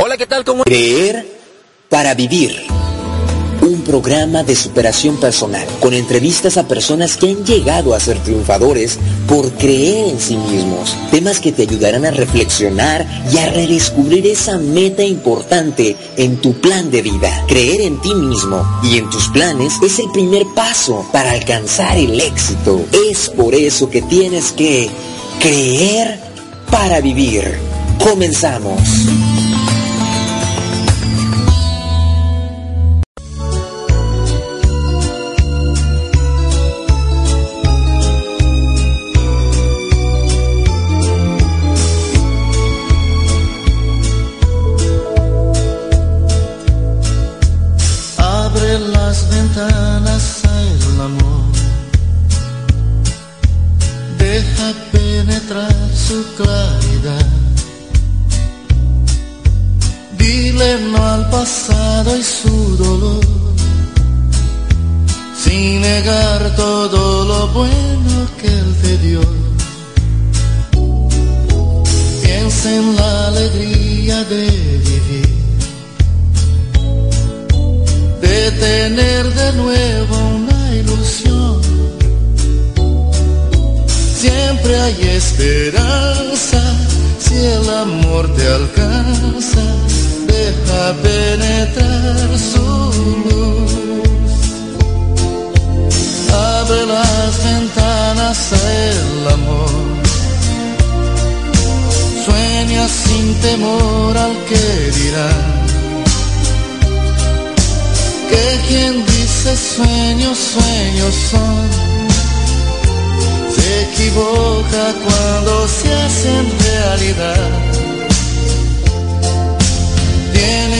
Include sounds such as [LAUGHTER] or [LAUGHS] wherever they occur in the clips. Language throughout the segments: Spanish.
Hola, ¿qué tal? ¿Cómo? Creer para vivir. Un programa de superación personal con entrevistas a personas que han llegado a ser triunfadores por creer en sí mismos. Temas que te ayudarán a reflexionar y a redescubrir esa meta importante en tu plan de vida. Creer en ti mismo y en tus planes es el primer paso para alcanzar el éxito. Es por eso que tienes que creer para vivir. Comenzamos.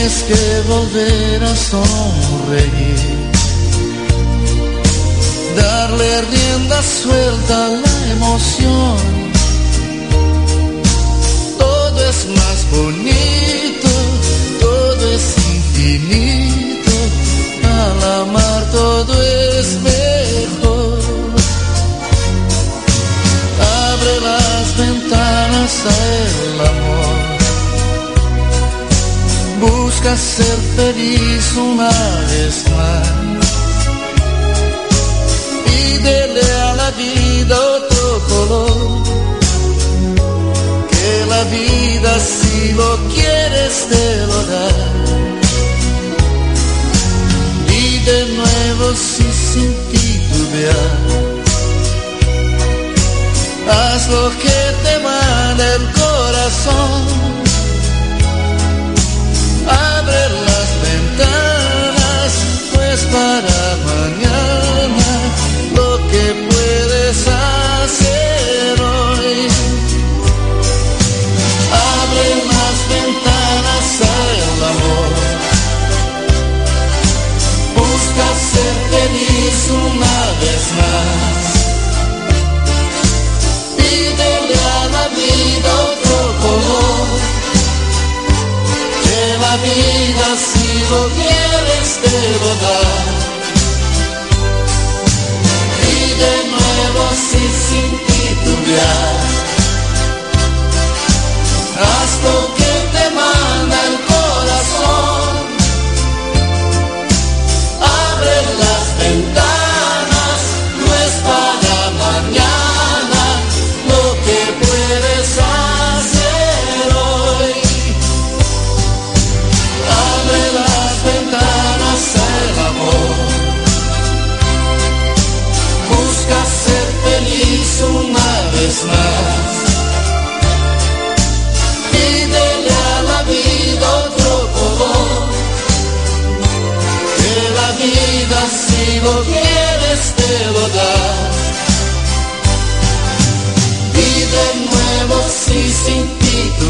Tienes que volver a sonreír, darle rienda suelta a la emoción. Todo es más bonito, todo es infinito al amar todo es mejor. Abre las ventanas al amor. Busca ser feliz una vez más. Pídele a la vida otro color. Que la vida si lo quieres te lo da y de nuevo si sin titubear. Haz lo que te manda el corazón. Abre las ventanas, pues para lo quieres te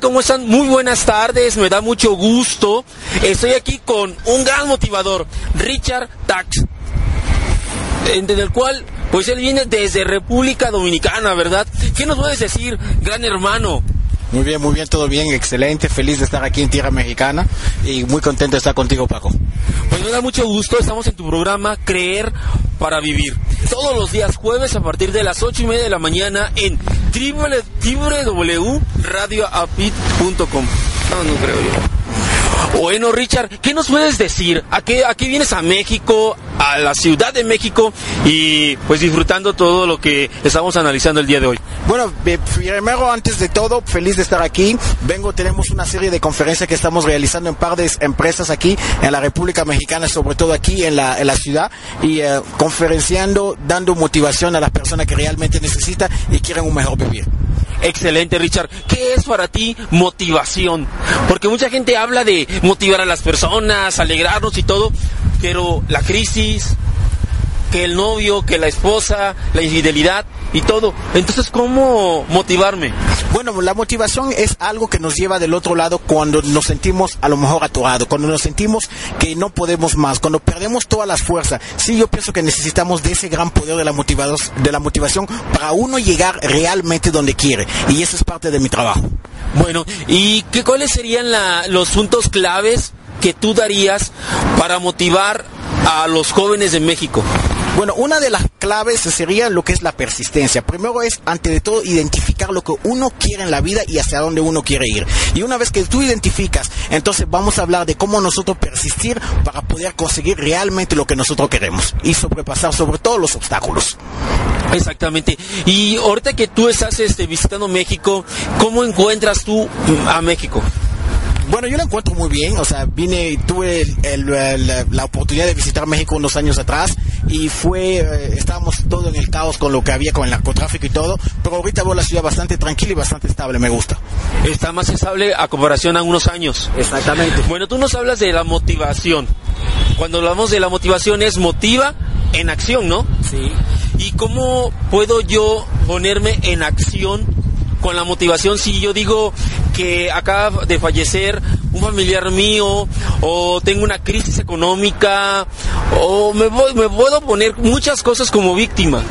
¿Cómo están? Muy buenas tardes, me da mucho gusto. Estoy aquí con un gran motivador, Richard Tax, en el cual, pues él viene desde República Dominicana, ¿verdad? ¿Qué nos puedes decir, gran hermano? Muy bien, muy bien, todo bien, excelente, feliz de estar aquí en tierra mexicana y muy contento de estar contigo, Paco. Pues me da mucho gusto, estamos en tu programa Creer para Vivir. Todos los días jueves a partir de las ocho y media de la mañana en www.radioapit.com. No, no creo yo. Bueno, Richard, ¿qué nos puedes decir? ¿A qué, ¿A qué vienes a México, a la Ciudad de México y pues disfrutando todo lo que estamos analizando el día de hoy? Bueno, eh, primero, antes de todo, feliz de estar aquí. Vengo, tenemos una serie de conferencias que estamos realizando en par de empresas aquí en la República Mexicana, sobre todo aquí en la, en la ciudad, y eh, conferenciando, dando motivación a las personas que realmente necesitan y quieren un mejor vivir. Excelente, Richard. ¿Qué es para ti motivación? Porque mucha gente habla de motivar a las personas, alegrarnos y todo, pero la crisis, que el novio, que la esposa, la infidelidad y todo. Entonces, ¿cómo motivarme? Bueno, la motivación es algo que nos lleva del otro lado cuando nos sentimos a lo mejor atorados, cuando nos sentimos que no podemos más, cuando perdemos todas las fuerzas. Sí, yo pienso que necesitamos de ese gran poder de la, de la motivación para uno llegar realmente donde quiere. Y eso es parte de mi trabajo. Bueno, ¿y qué, cuáles serían la- los puntos claves que tú darías para motivar a los jóvenes de México? Bueno, una de las claves sería lo que es la persistencia. Primero es, ante de todo, identificar lo que uno quiere en la vida y hacia dónde uno quiere ir. Y una vez que tú identificas, entonces vamos a hablar de cómo nosotros persistir para poder conseguir realmente lo que nosotros queremos y sobrepasar sobre todo los obstáculos. Exactamente. Y ahorita que tú estás este, visitando México, ¿cómo encuentras tú mm, a México? Bueno, yo lo encuentro muy bien, o sea, vine, tuve el- el- el- la oportunidad de visitar México unos años atrás y fue, eh, estábamos todo en el caos con lo que había con el narcotráfico y todo, pero ahorita veo la ciudad bastante tranquila y bastante estable, me gusta. Está más estable a comparación a unos años. Exactamente. Bueno, tú nos hablas de la motivación. Cuando hablamos de la motivación es motiva en acción, ¿no? Sí. ¿Y cómo puedo yo ponerme en acción con la motivación si yo digo que acaba de fallecer un familiar mío o tengo una crisis económica o me, voy- me puedo poner muchas cosas como víctima?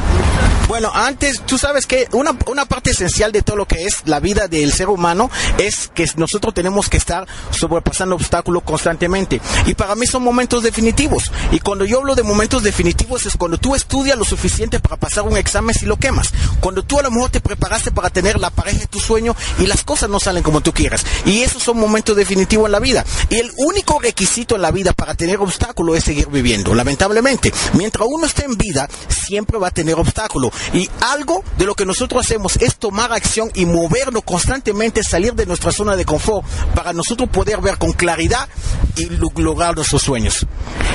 Bueno, antes, tú sabes que una, una parte esencial de todo lo que es la vida del ser humano es que nosotros tenemos que estar sobrepasando obstáculos constantemente. Y para mí son momentos definitivos. Y cuando yo hablo de momentos definitivos es cuando tú estudias lo suficiente para pasar un examen si lo quemas. Cuando tú a lo mejor te preparaste para tener la pareja de tu sueño y las cosas no salen como tú quieras. Y esos son momentos definitivos en la vida. Y el único requisito en la vida para tener obstáculos es seguir viviendo, lamentablemente. Mientras uno esté en vida, siempre va a tener obstáculos. Y algo de lo que nosotros hacemos es tomar acción y movernos constantemente, salir de nuestra zona de confort para nosotros poder ver con claridad y lo- lograr nuestros sueños.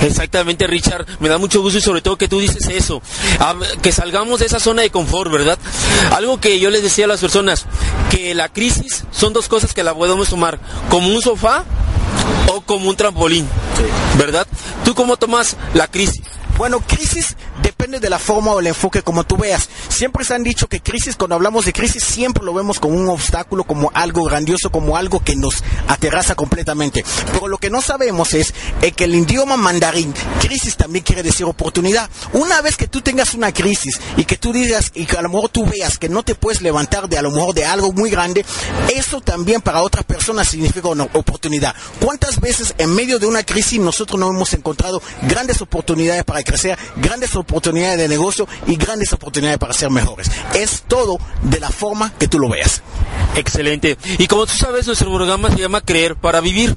Exactamente, Richard. Me da mucho gusto y sobre todo que tú dices eso. Que salgamos de esa zona de confort, ¿verdad? Algo que yo les decía a las personas, que la crisis son dos cosas que la podemos tomar como un sofá o como un trampolín, ¿verdad? ¿Tú cómo tomas la crisis? Bueno, crisis depende de la forma o el enfoque como tú veas. Siempre se han dicho que crisis, cuando hablamos de crisis, siempre lo vemos como un obstáculo, como algo grandioso, como algo que nos aterraza completamente. Pero lo que no sabemos es eh, que el idioma mandarín, crisis también quiere decir oportunidad. Una vez que tú tengas una crisis y que tú digas y que a lo mejor tú veas que no te puedes levantar de a lo mejor de algo muy grande, eso también para otras personas significa una oportunidad. ¿Cuántas veces en medio de una crisis nosotros no hemos encontrado grandes oportunidades para crecer, grandes oportunidades de negocio y grandes oportunidades para ser mejores? Es todo de la forma que tú lo veas. Excelente. Y como tú sabes, nuestro programa se llama Creer para Vivir.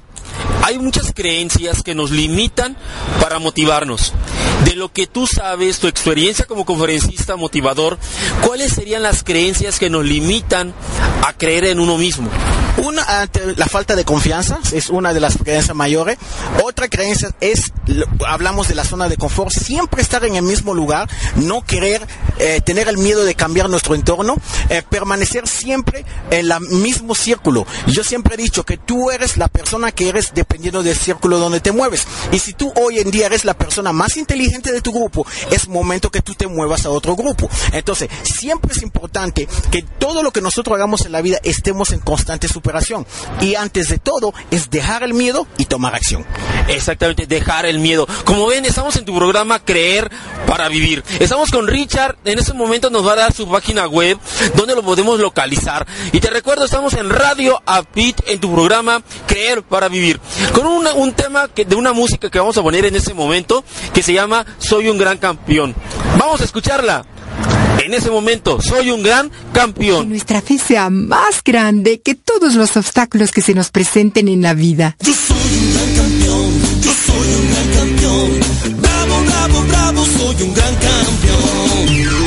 Hay muchas creencias que nos limitan para motivarnos. De lo que tú sabes, tu experiencia como conferencista motivador, ¿cuáles serían las creencias que nos limitan a creer en uno mismo? Una, ante la falta de confianza es una de las creencias mayores. Otra creencia es, hablamos de la zona de confort, siempre estar en el mismo lugar, no querer eh, tener el miedo de cambiar nuestro entorno, eh, permanecer siempre en el mismo círculo. Yo siempre he dicho que tú eres la persona que eres dependiendo del círculo donde te mueves. Y si tú hoy en día eres la persona más inteligente de tu grupo, es momento que tú te muevas a otro grupo. Entonces, siempre es importante que todo lo que nosotros hagamos en la vida estemos en constante superación. Y antes de todo, es dejar el miedo y tomar acción. Exactamente, dejar el miedo. Como ven, estamos en tu programa Creer para Vivir. Estamos con Richard, en este momento nos va a dar su página web donde lo podemos localizar. Y te recuerdo, estamos en Radio Apit en tu programa Creer para Vivir. Con un tema de una música que vamos a poner en este momento que se llama Soy un gran campeón. Vamos a escucharla. En ese momento, soy un gran Que campeón. nuestra fe sea más grande que todos los obstáculos que se nos presenten en la vida. Yo soy un gran campeón, yo soy un gran campeón. Bravo, bravo, bravo, soy un gran campeón.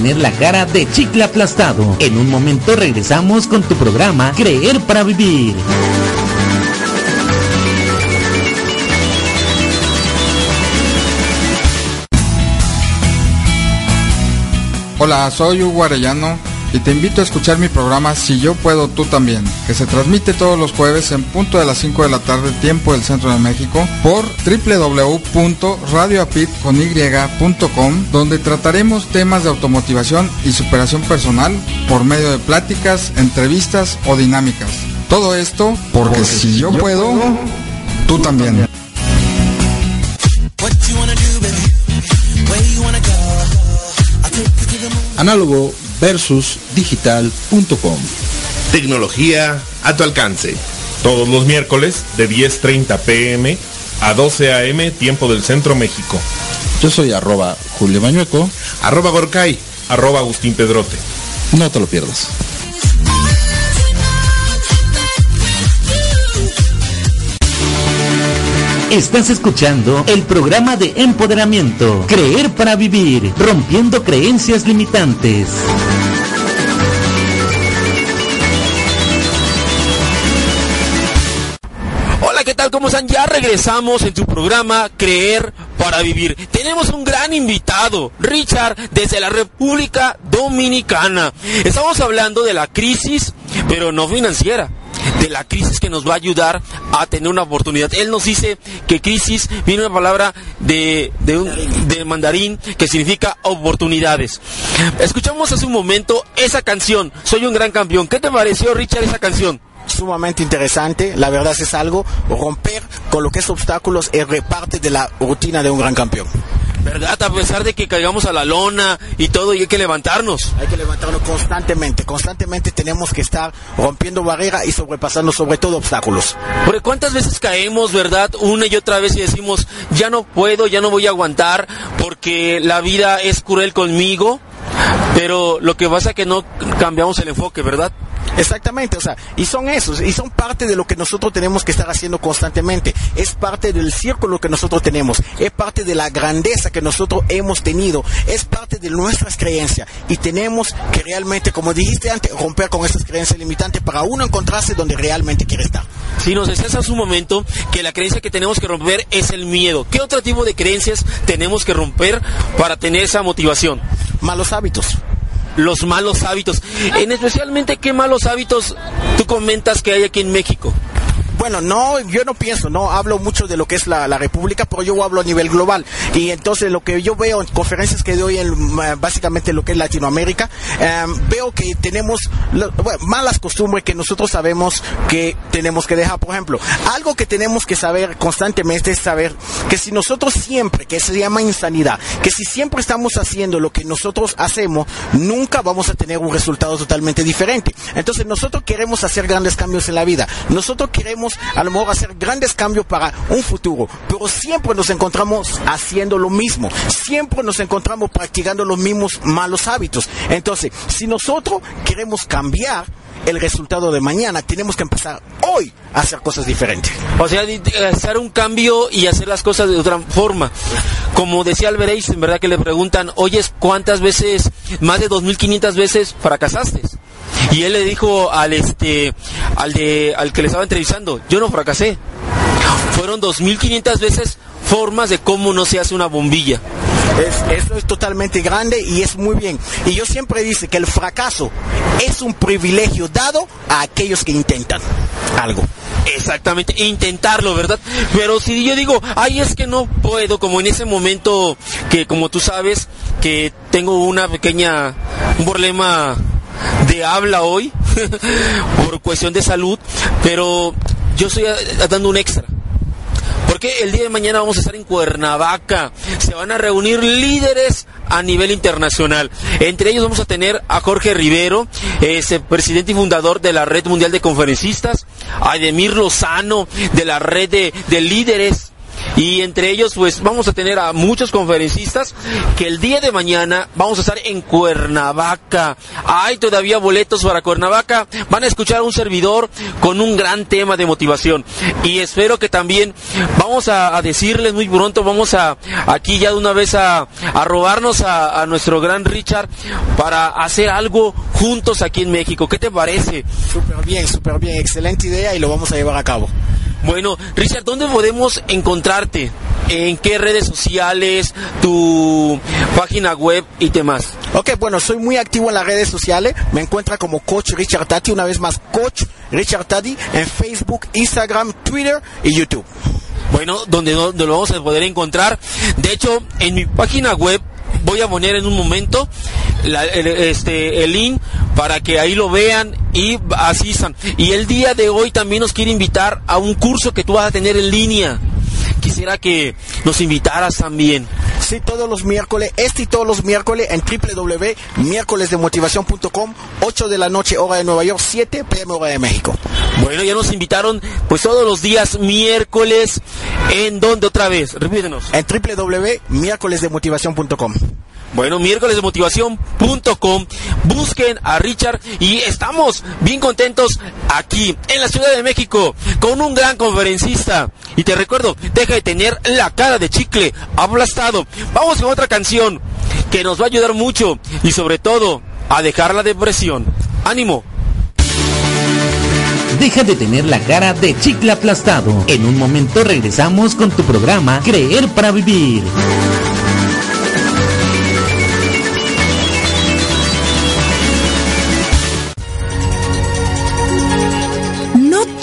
Tener la cara de chicle aplastado. En un momento regresamos con tu programa Creer para Vivir. Hola, soy Hugo Arellano y te invito a escuchar mi programa Si yo puedo, tú también, que se transmite todos los jueves en punto de las 5 de la tarde, tiempo del centro de México, por www.radioapit.com, donde trataremos temas de automotivación y superación personal por medio de pláticas, entrevistas o dinámicas. Todo esto porque, si yo, puedo, tú también. Moon. Análogo versus digital.com. Tecnología a tu alcance. Todos los miércoles de 10.30 pm a 12 am tiempo del Centro México. Yo soy arroba Julio Mañueco. Arroba Gorkay, arroba Agustín Pedrote. No te lo pierdas. Estás escuchando el programa de empoderamiento Creer para Vivir, rompiendo creencias limitantes. Tal? ¿Cómo están? Ya regresamos en tu programa Creer para Vivir. Tenemos un gran invitado, Richard, desde la República Dominicana. Estamos hablando de la crisis, pero no financiera, de la crisis que nos va a ayudar a tener una oportunidad. Él nos dice que crisis viene una palabra de, de, mandarín que significa oportunidades. Escuchamos hace un momento esa canción, Soy un gran campeón. ¿Qué te pareció, Richard, esa canción? Sumamente interesante. La verdad es algo, romper con lo que es obstáculos es parte de la rutina de un gran campeón. ¿Verdad? A pesar de que caigamos a la lona y todo, y hay que levantarnos. Hay que levantarnos constantemente, constantemente tenemos que estar rompiendo barreras y sobrepasando sobre todo obstáculos. Porque cuántas veces caemos, ¿verdad? Una y otra vez y decimos, ya no puedo, ya no voy a aguantar, porque la vida es cruel conmigo. Pero lo que pasa es que no cambiamos el enfoque, ¿verdad? Exactamente, o sea, y son esos, y son parte de lo que nosotros tenemos que estar haciendo constantemente. Es parte del círculo que nosotros tenemos, es parte de la grandeza que nosotros hemos tenido, es parte de nuestras creencias. Y tenemos que realmente, como dijiste antes, romper con esas creencias limitantes para uno encontrarse donde realmente quiere estar. Si nos decías hace un momento que la creencia que tenemos que romper es el miedo, ¿qué otro tipo de creencias tenemos que romper para tener esa motivación? Malos hábitos. Los malos hábitos. En especialmente, ¿qué malos hábitos tú comentas que hay aquí en México? Bueno, no, yo no pienso, no hablo mucho de lo que es la, la República, pero yo hablo a nivel global. Y entonces lo que yo veo en conferencias que doy en eh, básicamente lo que es Latinoamérica, eh, veo que tenemos malas costumbres que nosotros sabemos que tenemos que dejar. Por ejemplo, algo que tenemos que saber constantemente es saber que si nosotros siempre, que se llama insanidad, que si siempre estamos haciendo lo que nosotros hacemos, nunca vamos a tener un resultado totalmente diferente. Entonces nosotros queremos hacer grandes cambios en la vida. Nosotros queremos a lo mejor hacer grandes cambios para un futuro, pero siempre nos encontramos haciendo lo mismo. Siempre nos encontramos practicando los mismos malos hábitos. Entonces, si nosotros queremos cambiar el resultado de mañana, tenemos que empezar hoy a hacer cosas diferentes. O sea, di- hacer un cambio y hacer las cosas de otra forma. Como decía Albert Einstein, ¿verdad? Que le preguntan, oyes, ¿cuántas veces, más de 2.500 veces fracasaste? Y él le dijo al este, al de, al que le estaba entrevistando, yo no fracasé. Fueron 2.500 veces formas de cómo no se hace una bombilla. Es- eso es totalmente grande y es muy bien. Y yo siempre dice que el fracaso es un privilegio dado a aquellos que intentan algo. Exactamente, intentarlo, ¿verdad? Pero si yo digo, ay, es que no puedo, como en ese momento que, como tú sabes, que tengo una pequeña, un problema de habla hoy, [LAUGHS] por cuestión de salud, pero yo estoy dando un extra. Porque el día de mañana vamos a estar en Cuernavaca. Se van a reunir líderes a nivel internacional. Entre ellos vamos a tener a Jorge Rivero, ese presidente y fundador de la Red Mundial de Conferencistas, a Edemir Lozano, de la Red de Líderes. Y entre ellos, pues vamos a tener a muchos conferencistas que el día de mañana vamos a estar en Cuernavaca. Hay todavía boletos para Cuernavaca. Van a escuchar a un servidor con un gran tema de motivación. Y espero que también vamos a, decirles muy pronto, vamos a aquí ya de una vez a, a robarnos a, a nuestro gran Richard para hacer algo juntos aquí en México. ¿Qué te parece? Súper bien, súper bien. Excelente idea y lo vamos a llevar a cabo. Bueno, Richard, ¿dónde podemos encontrarte? ¿En qué redes sociales? ¿Tu página web y demás? Ok, bueno, soy muy activo en las redes sociales. Me encuentra como Coach Richard Tati, una vez más, Coach Richard Tati, en Facebook, Instagram, Twitter y YouTube. Bueno, donde, donde lo vamos a poder encontrar. De hecho, en mi página web voy a poner en un momento la- el, este, el link para que ahí lo vean y asistan. Y el día de hoy también nos quiere invitar a un curso que tú vas a tener en línea. Quisiera que nos invitaras también. Sí, todos los miércoles, este y todos los miércoles en www.miércolesdemotivación.com, 8 de la noche hora de Nueva York, 7 pm hora de México. Bueno, ya nos invitaron pues todos los días miércoles. ¿En dónde otra vez? Repítenos. En www.miércolesdemotivación.com. Bueno, miércoles de motivación.com. Busquen a Richard y estamos bien contentos aquí en la Ciudad de México con un gran conferencista. Y te recuerdo, deja de tener la cara de chicle aplastado. Vamos con otra canción que nos va a ayudar mucho y sobre todo a dejar la depresión. ánimo. Deja de tener la cara de chicle aplastado. En un momento regresamos con tu programa Creer para Vivir.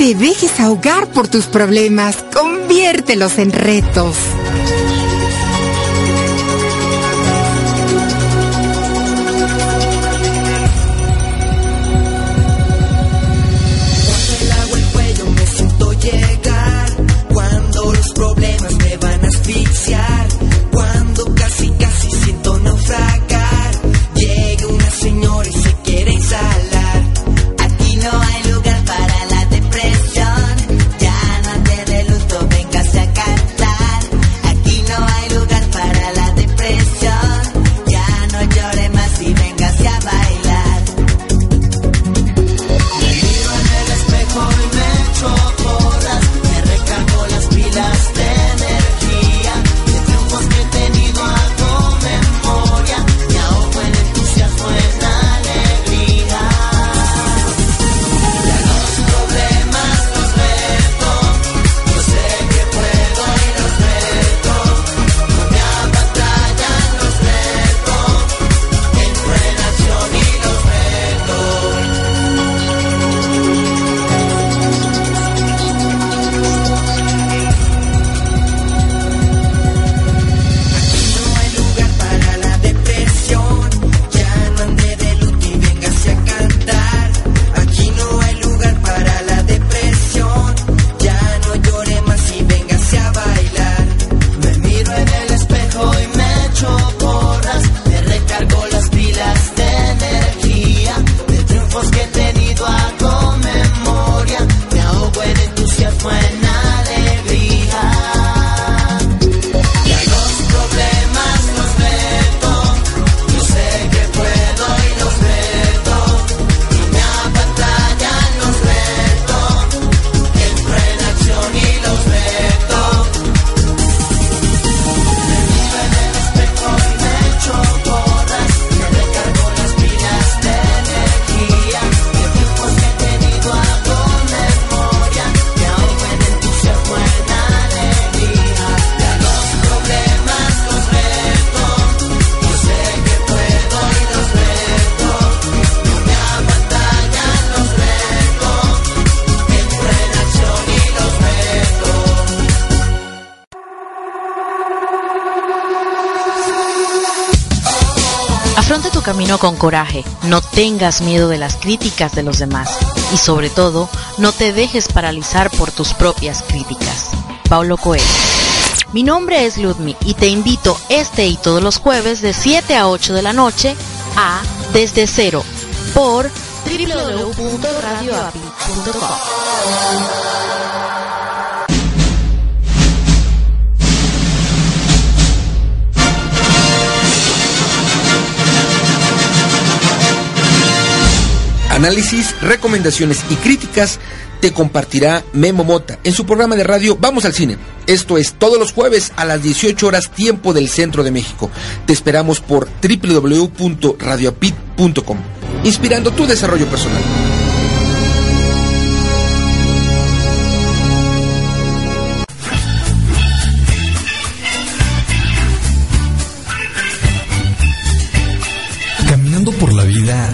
Te dejes ahogar por tus problemas, conviértelos en retos. Camino con coraje, no tengas miedo de las críticas de los demás y sobre todo, no te dejes paralizar por tus propias críticas. Paulo Coelho. Mi nombre es Ludmi y te invito este y todos los jueves de 7 a 8 de la noche a Desde Cero por www.radioapi.com. Análisis, recomendaciones y críticas te compartirá Memo Mota en su programa de radio Vamos al Cine. Esto es todos los jueves a las 18 horas tiempo del centro de México. Te esperamos por www.radioapit.com, inspirando tu desarrollo personal. Caminando por la vida,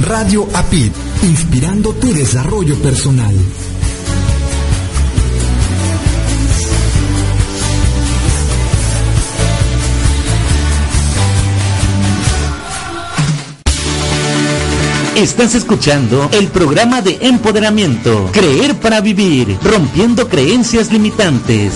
Radio APID, inspirando tu desarrollo personal. Estás escuchando el programa de empoderamiento, Creer para Vivir, rompiendo creencias limitantes.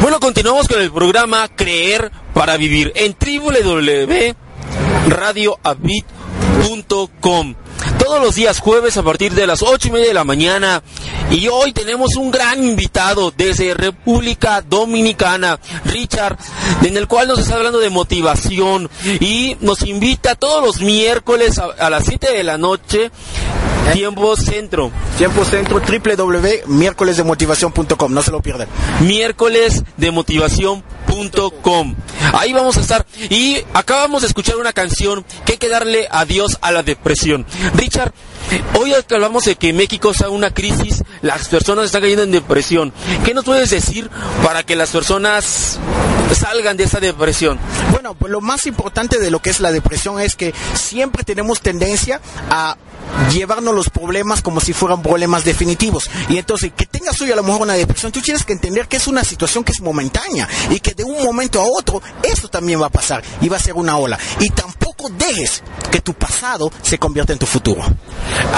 Bueno, continuamos con el programa Creer para Vivir en www.radioavit.com. Todos los días jueves a partir de las 8 y media de la mañana Y hoy tenemos un gran invitado desde República Dominicana, Richard, en el cual nos está hablando de motivación y nos invita todos los miércoles a, a las 7 de la noche, tiempo centro. Tiempo centro, www.miércolesdemotivación.com, no se lo pierdan. miércoles de. Ahí vamos a estar. Y acabamos de escuchar una canción que hay que darle adiós a la depresión. Richard, hoy hablamos de que México está una crisis, las personas están cayendo en depresión. ¿Qué nos puedes decir para que las personas salgan de esa depresión? Bueno, pues lo más importante de lo que es la depresión es que siempre tenemos tendencia a llevarnos los problemas como si fueran problemas definitivos. Y entonces, que tengas hoy a lo mejor una depresión, tú tienes que entender que es una situación que es momentánea y que de un momento a otro eso también va a pasar y va a ser una ola. Y tampoco dejes que tu pasado se convierta en tu futuro.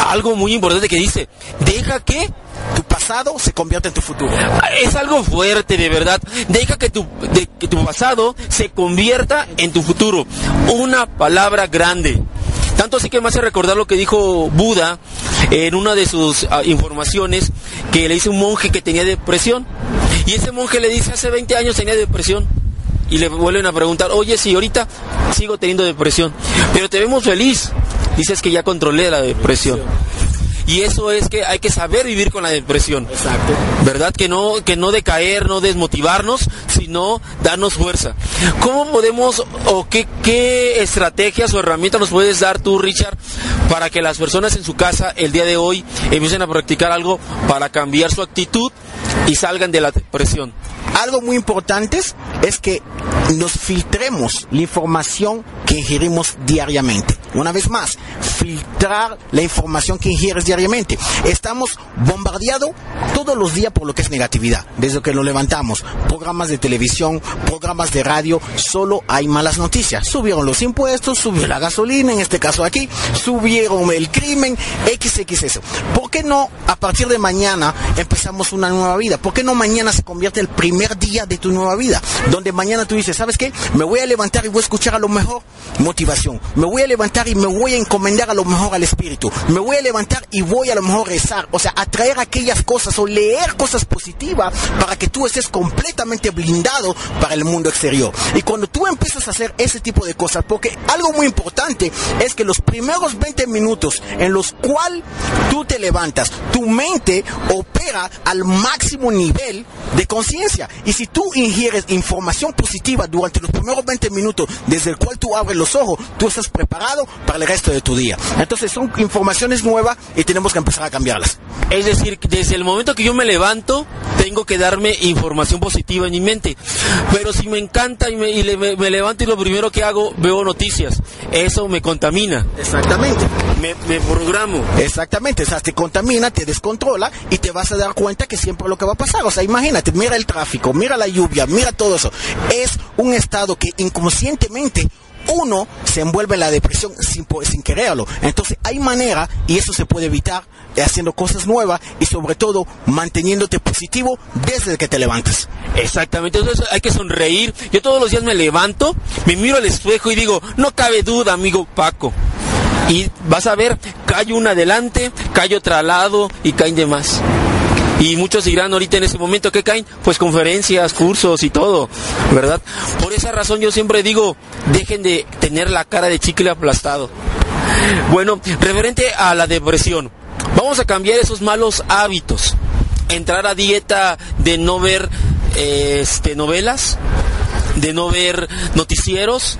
Algo muy importante que dice, deja que tu pasado se convierta en tu futuro. Es algo fuerte, de verdad. Deja que tu, de- que tu pasado se convierta en tu futuro. Una palabra grande. Tanto así que me hace recordar lo que dijo Buda en una de sus ah, informaciones, que le dice un monje que tenía depresión. Y ese monje le dice, hace 20 años tenía depresión. Y le vuelven a preguntar, oye, si ahorita sigo teniendo depresión, pero te vemos feliz. Dices que ya controlé la depresión. Y eso es que hay que saber vivir con la depresión. Exacto. ¿Verdad? Que no, que no decaer, no desmotivarnos, sino darnos fuerza. ¿Cómo podemos o qué, qué estrategias o herramientas nos puedes dar tú, Richard, para que las personas en su casa el día de hoy empiecen a practicar algo para cambiar su actitud y salgan de la depresión? Algo muy importante es, que nos filtremos la información que ingerimos diariamente. Una vez más, filtrar la información que ingieres diariamente. Estamos bombardeados todos los días por lo que es negatividad. Desde que lo levantamos, programas de televisión, programas de radio, solo hay malas noticias. Subieron los impuestos, subió la gasolina, en este caso aquí, subieron el crimen, XXS. ¿Por qué no a partir de mañana empezamos una nueva vida? ¿Por qué no mañana se convierte el primer día de tu nueva vida? Donde mañana tú dices, ¿sabes qué? Me voy a levantar y voy a escuchar a lo mejor motivación. Me voy a levantar y me voy a encomendar a lo mejor al espíritu. Me voy a levantar y voy a lo mejor rezar. O sea, atraer aquellas cosas o leer cosas positivas para que tú estés completamente blindado para el mundo exterior. Y cuando tú empiezas a hacer ese tipo de cosas, porque algo muy importante es que los primeros 20 minutos en los cuales tú te levantas, tu mente opera al máximo nivel de conciencia. Y si tú ingieres información positiva durante los primeros 20 minutos desde el cual tú abres los ojos, tú estás preparado para el resto de tu día. Entonces son informaciones nuevas y tenemos que empezar a cambiarlas. Es decir, desde el momento que yo me levanto, tengo que darme información positiva en mi mente. Pero si me encanta y me, y le- me- me levanto y lo primero que hago, veo noticias, eso me contamina. Exactamente. Me, me programo. Exactamente, o sea, te contamina, te descontrola y te vas a dar cuenta que siempre lo que va pasar. O sea, imagínate, mira el tráfico, mira la lluvia, mira todo eso. Es un estado que inconscientemente uno se envuelve en la depresión sin, sin quererlo. Entonces hay manera y eso se puede evitar eh, haciendo cosas nuevas y sobre todo manteniéndote positivo desde que te levantas. Exactamente, entonces hay que sonreír. Yo todos los días me levanto, me miro al espejo y digo, no cabe duda, amigo Paco. Y vas a ver, cae una adelante, cae otra al lado y caen demás. Y muchos dirán ahorita en ese momento que caen, pues conferencias, cursos y todo, ¿verdad? Por esa razón yo siempre digo, dejen de tener la cara de chicle aplastado. Bueno, referente a la depresión, vamos a cambiar esos malos hábitos. Entrar a dieta de no ver eh, este, novelas, de no ver noticieros,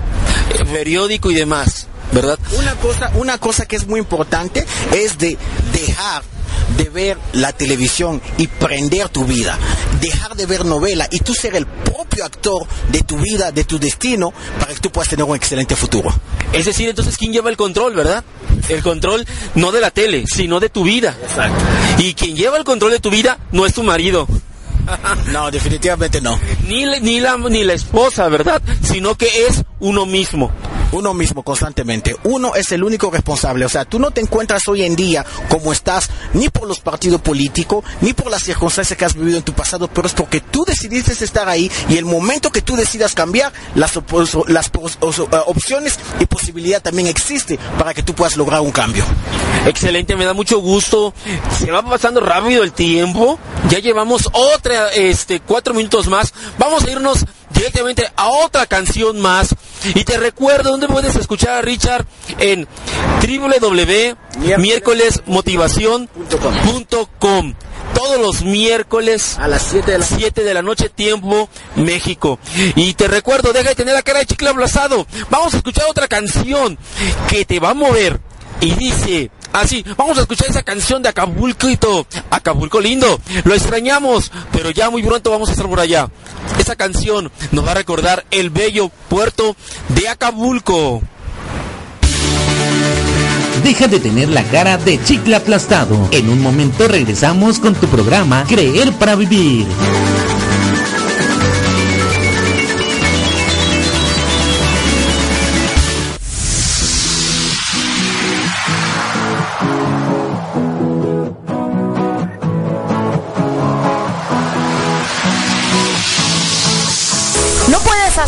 eh, periódico y demás, ¿verdad? Una cosa, una cosa que es muy importante es de dejar de ver la televisión y prender tu vida, dejar de ver novela y tú ser el propio actor de tu vida, de tu destino, para que tú puedas tener un excelente futuro. Es decir, entonces, ¿quién lleva el control, verdad? El control no de la tele, sino de tu vida. Y quien lleva el control de tu vida no es tu marido. [LAUGHS] No, definitivamente no. Ni, ni, la, ni la esposa, ¿verdad? Sino que es uno mismo. Uno mismo constantemente. Uno es el único responsable. O sea, tú no te encuentras hoy en día como estás ni por los partidos políticos, ni por las circunstancias que has vivido en tu pasado, pero es porque tú decidiste estar ahí y el momento que tú decidas cambiar, las, las eh, opciones y posibilidad también existe para que tú puedas lograr un cambio. Excelente, me da mucho gusto. Se va pasando rápido el tiempo. Ya llevamos otra, este, cuatro minutos más. Vamos a irnos directamente a otra canción más. Y te recuerdo dónde puedes escuchar a Richard en www.miércolesmotivación.com. Todos los miércoles a las 7 de la, 7 de la noche, tiempo México. Y te recuerdo, deja de tener la cara de chicle ablazado. Vamos a escuchar otra canción que te va a mover. Y dice, así, vamos a escuchar esa canción de Acapulco. Acapulco lindo, lo extrañamos, pero ya muy pronto vamos a estar por allá. Esa canción nos va a recordar el bello puerto de Acapulco. Deja de tener la cara de chicle aplastado. En un momento regresamos con tu programa Creer para Vivir.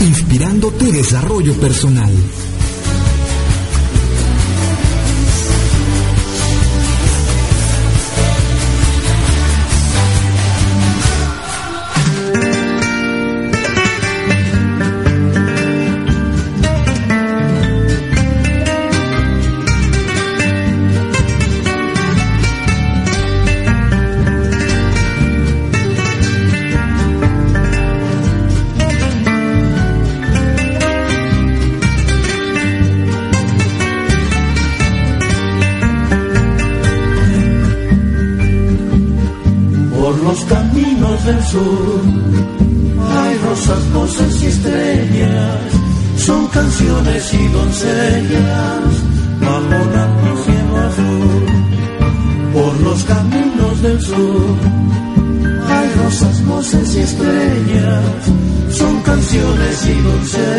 inspirando tu desarrollo personal. Hay rosas, voces y estrellas, son canciones y doncellas un alto cielo azul. Por los caminos del sur hay rosas, voces y estrellas, son canciones y doncellas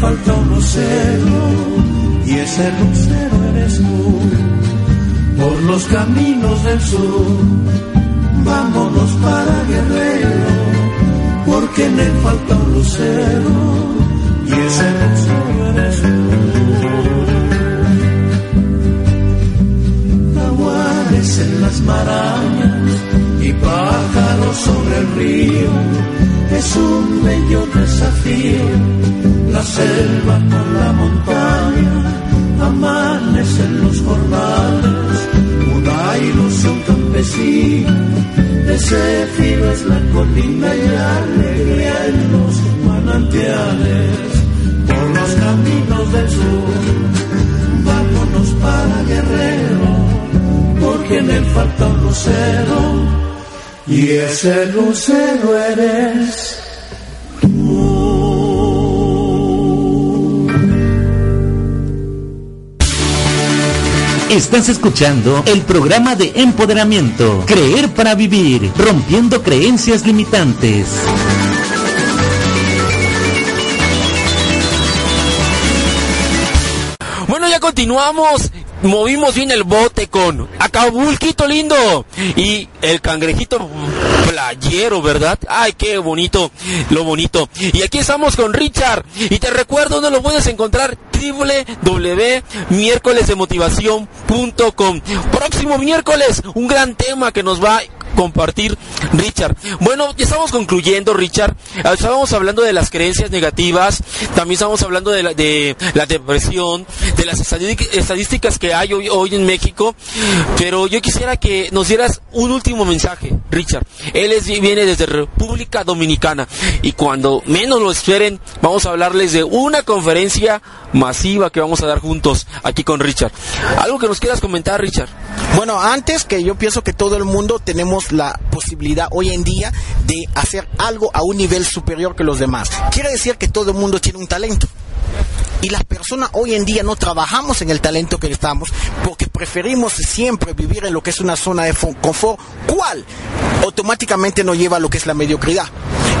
falta un lucero, y ese lucero eres tú. Por los caminos del sur, vámonos para Guerrero, porque en él falta un lucero, y ese lucero eres tú. Jaguares en las marañas y pájaros sobre el río, es un bello desafío. La selva con la montaña, amanecen los jornales, una ilusión campesina. Desafío es la colina y alegría en los manantiales, por los caminos del sur. Vámonos para Guerrero, porque en él falta un lucero, y ese lucero eres Estás escuchando el programa de empoderamiento, Creer para Vivir, rompiendo creencias limitantes. Bueno, ya continuamos. Movimos bien el bote con Acapulquito lindo y el cangrejito playero, ¿verdad? Ay, qué bonito, lo bonito. Y aquí estamos con Richard. Y te recuerdo, no lo puedes encontrar www.miércolesdemotivación.com. Próximo miércoles, un gran tema que nos va compartir Richard. Bueno, ya estamos concluyendo, Richard. Ah, Estábamos hablando de las creencias negativas, también estamos hablando de la, de la depresión, de las estadístic- estadísticas que hay hoy, hoy en México, pero yo quisiera que nos dieras un último mensaje, Richard. Él es- viene desde República Dominicana y cuando menos lo esperen, vamos a hablarles de una conferencia masiva que vamos a dar juntos aquí con Richard. ¿Algo que nos quieras comentar, Richard? Bueno, antes que yo pienso que todo el mundo tenemos la posibilidad hoy en día de hacer algo a un nivel superior que los demás. Quiere decir que todo el mundo tiene un talento. Y las personas hoy en día no trabajamos en el talento que estamos porque preferimos siempre vivir en lo que es una zona de fo- confort, cual automáticamente nos lleva a lo que es la mediocridad.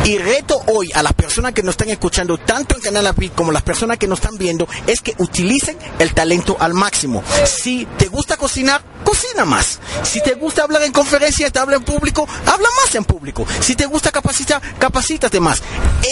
Y reto hoy a las personas que nos están escuchando, tanto en Canal Apit como las personas que nos están viendo, es que utilicen el talento al máximo. Si te gusta cocinar, cocina más. Si te gusta hablar en conferencias, te habla en público, habla más en público. Si te gusta capacitar, capacítate más.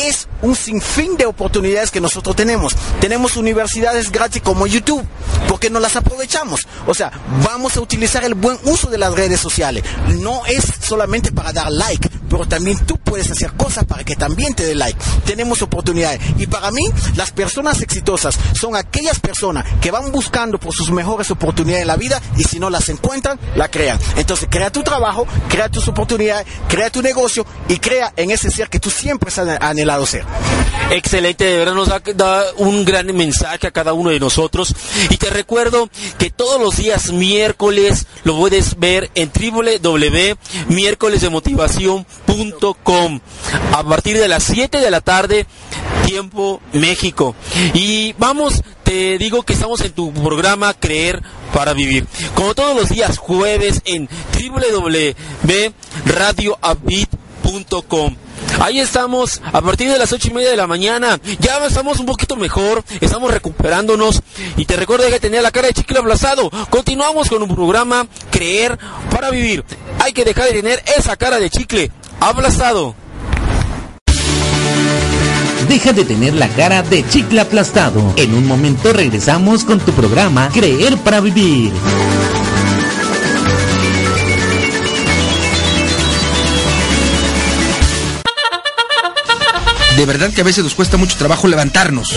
Es un sinfín de oportunidades que nosotros tenemos. Tenemos universidades gratis como YouTube, porque no las aprovechamos. O sea, vamos a utilizar el buen uso de las redes sociales. No es solamente para dar like, pero también tú puedes hacer cosas para que también te dé like. Tenemos oportunidades. Y para mí, las personas exitosas son aquellas personas que van buscando por sus mejores oportunidades en la vida y si no las encuentran, la crean. Entonces, crea tu trabajo, crea tus oportunidades, crea tu negocio y crea en ese ser que tú siempre has anhelado ser. Excelente, de verdad nos da, un gran mensaje a cada uno de nosotros. Y te recuerdo que todos los días miércoles lo puedes ver en www.miércolesdemotivación.com a partir de las 7 de la tarde, tiempo México. Y vamos, te digo que estamos en tu programa Creer para Vivir. Como todos los días jueves en www.radioabit.com. Ahí estamos a partir de las ocho y media de la mañana. Ya estamos un poquito mejor, estamos recuperándonos. Y te recuerdo que tenía la cara de chicle aplastado. Continuamos con un programa Creer para Vivir. Hay que dejar de tener esa cara de chicle aplastado. Deja de tener la cara de chicle aplastado. En un momento regresamos con tu programa Creer para Vivir. De verdad que a veces nos cuesta mucho trabajo levantarnos.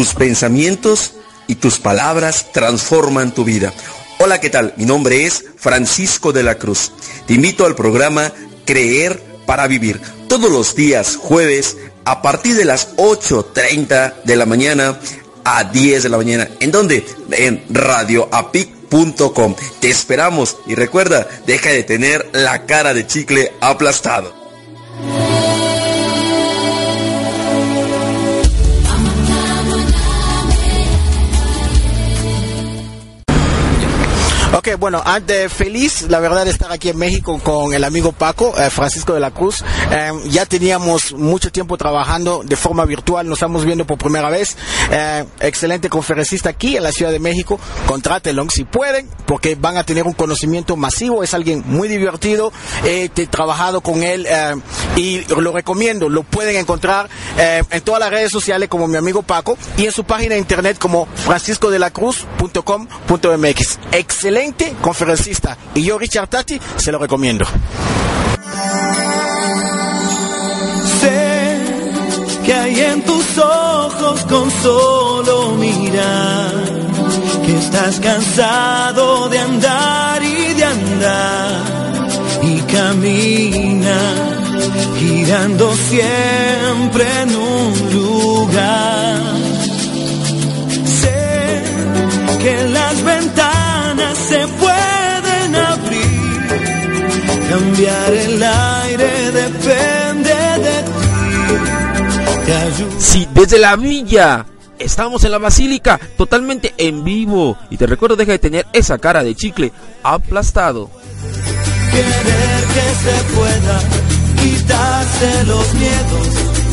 Tus pensamientos y tus palabras transforman tu vida. Hola, ¿qué tal? Mi nombre es Francisco de la Cruz. Te invito al programa Creer para Vivir. Todos los días jueves a partir de las 8.30 de la mañana a 10 de la mañana. ¿En dónde? En radioapic.com. Te esperamos y recuerda, deja de tener la cara de chicle aplastado. Bueno, antes, feliz, la verdad, de estar aquí en México con el amigo Paco, eh, Francisco de la Cruz. Eh, ya teníamos mucho tiempo trabajando de forma virtual, nos estamos viendo por primera vez. Eh, excelente conferencista aquí en la Ciudad de México. Contrátenlo si pueden, porque van a tener un conocimiento masivo. Es alguien muy divertido. He trabajado con él eh, y lo recomiendo. Lo pueden encontrar en todas las redes sociales como mi amigo Paco y en su página de internet como franciscodelacruz.com.mx. Conferencista. Y yo, Richard Tati, se lo recomiendo. Sé que hay en tus ojos con solo mirar que estás cansado de andar y de andar y camina girando siempre en un lugar. Sé que las ventanas cambiar el aire depende de ti. Ayuda Sí, desde la villa. Estamos en la basílica, totalmente en vivo. Y te recuerdo, deja de tener esa cara de chicle aplastado. querer que se pueda quitarse los miedos,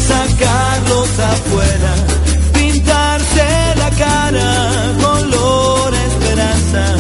sacarlos afuera, pintarse la cara color esperanza,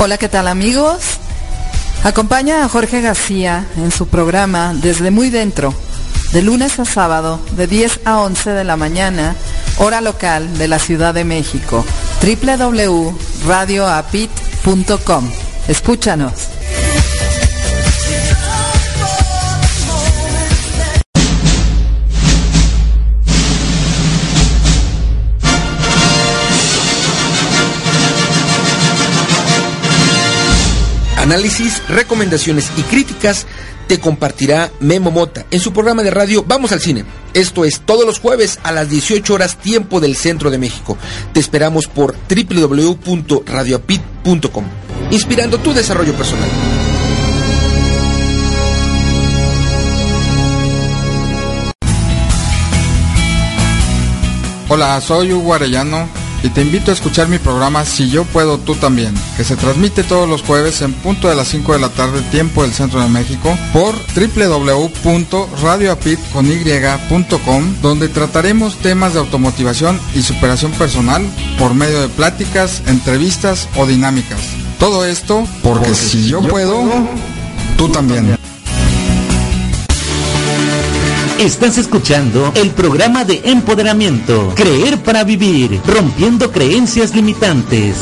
Hola, ¿qué tal amigos? Acompaña a Jorge García en su programa Desde Muy Dentro, de lunes a sábado, de 10 a 11 de la mañana, hora local de la Ciudad de México, www.radioapit.com. Escúchanos. Análisis, recomendaciones y críticas te compartirá Memo Mota en su programa de radio Vamos al Cine. Esto es todos los jueves a las 18 horas tiempo del centro de México. Te esperamos por www.radioapit.com, inspirando tu desarrollo personal. Hola, soy Hugo Arellano y te invito a escuchar mi programa Si yo puedo, tú también, que se transmite todos los jueves en punto de las 5 de la tarde, tiempo del centro de México, por www.radioapit.com, donde trataremos temas de automotivación y superación personal por medio de pláticas, entrevistas o dinámicas. Todo esto porque, si yo, puedo, tú también. Estás escuchando el programa de empoderamiento, Creer para Vivir, rompiendo creencias limitantes.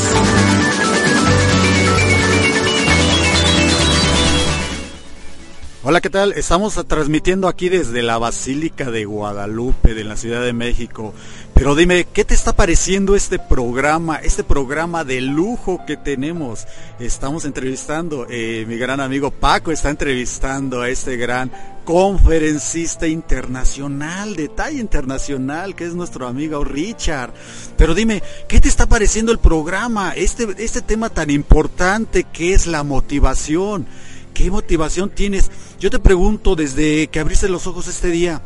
Hola, ¿qué tal? Estamos transmitiendo aquí desde la Basílica de Guadalupe de la Ciudad de México. Pero dime, ¿qué te está pareciendo este programa, este programa de lujo que tenemos? Estamos entrevistando, eh, mi gran amigo Paco está entrevistando a este gran conferencista internacional, de talla internacional, que es nuestro amigo Richard. Pero dime, ¿qué te está pareciendo el programa? Este, este tema tan importante que es la motivación. ¿Qué motivación tienes? Yo te pregunto desde que abriste los ojos este día,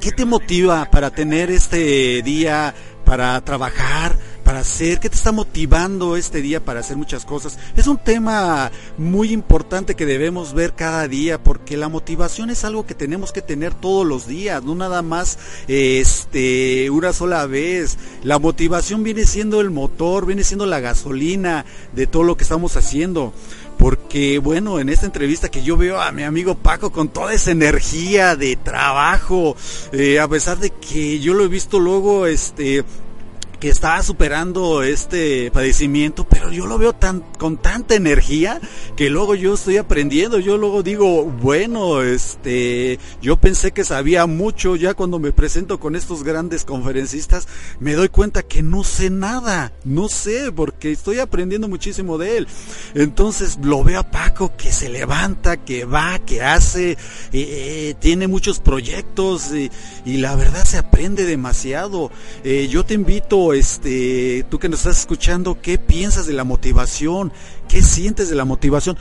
¿qué te motiva para tener este día, para trabajar, para hacer? ¿Qué te está motivando este día para hacer muchas cosas? Es un tema muy importante que debemos ver cada día porque la motivación es algo que tenemos que tener todos los días, no nada más este una sola vez. La motivación viene siendo el motor, viene siendo la gasolina de todo lo que estamos haciendo porque bueno, en esta entrevista que yo veo a mi amigo Paco con toda esa energía de trabajo, eh, a pesar de que yo lo he visto luego, este, que está superando este padecimiento, pero yo lo veo tan con tanta energía que luego yo estoy aprendiendo, yo luego digo, bueno, este, yo pensé que sabía mucho, ya cuando me presento con estos grandes conferencistas, me doy cuenta que no sé nada, no sé, porque estoy aprendiendo muchísimo de él. Entonces lo veo a Paco que se levanta, que va, que hace, eh, eh, tiene muchos proyectos y la verdad se aprende demasiado. Eh, yo te invito este, tú que nos estás escuchando, ¿qué piensas de la motivación? ¿Qué sientes de la motivación?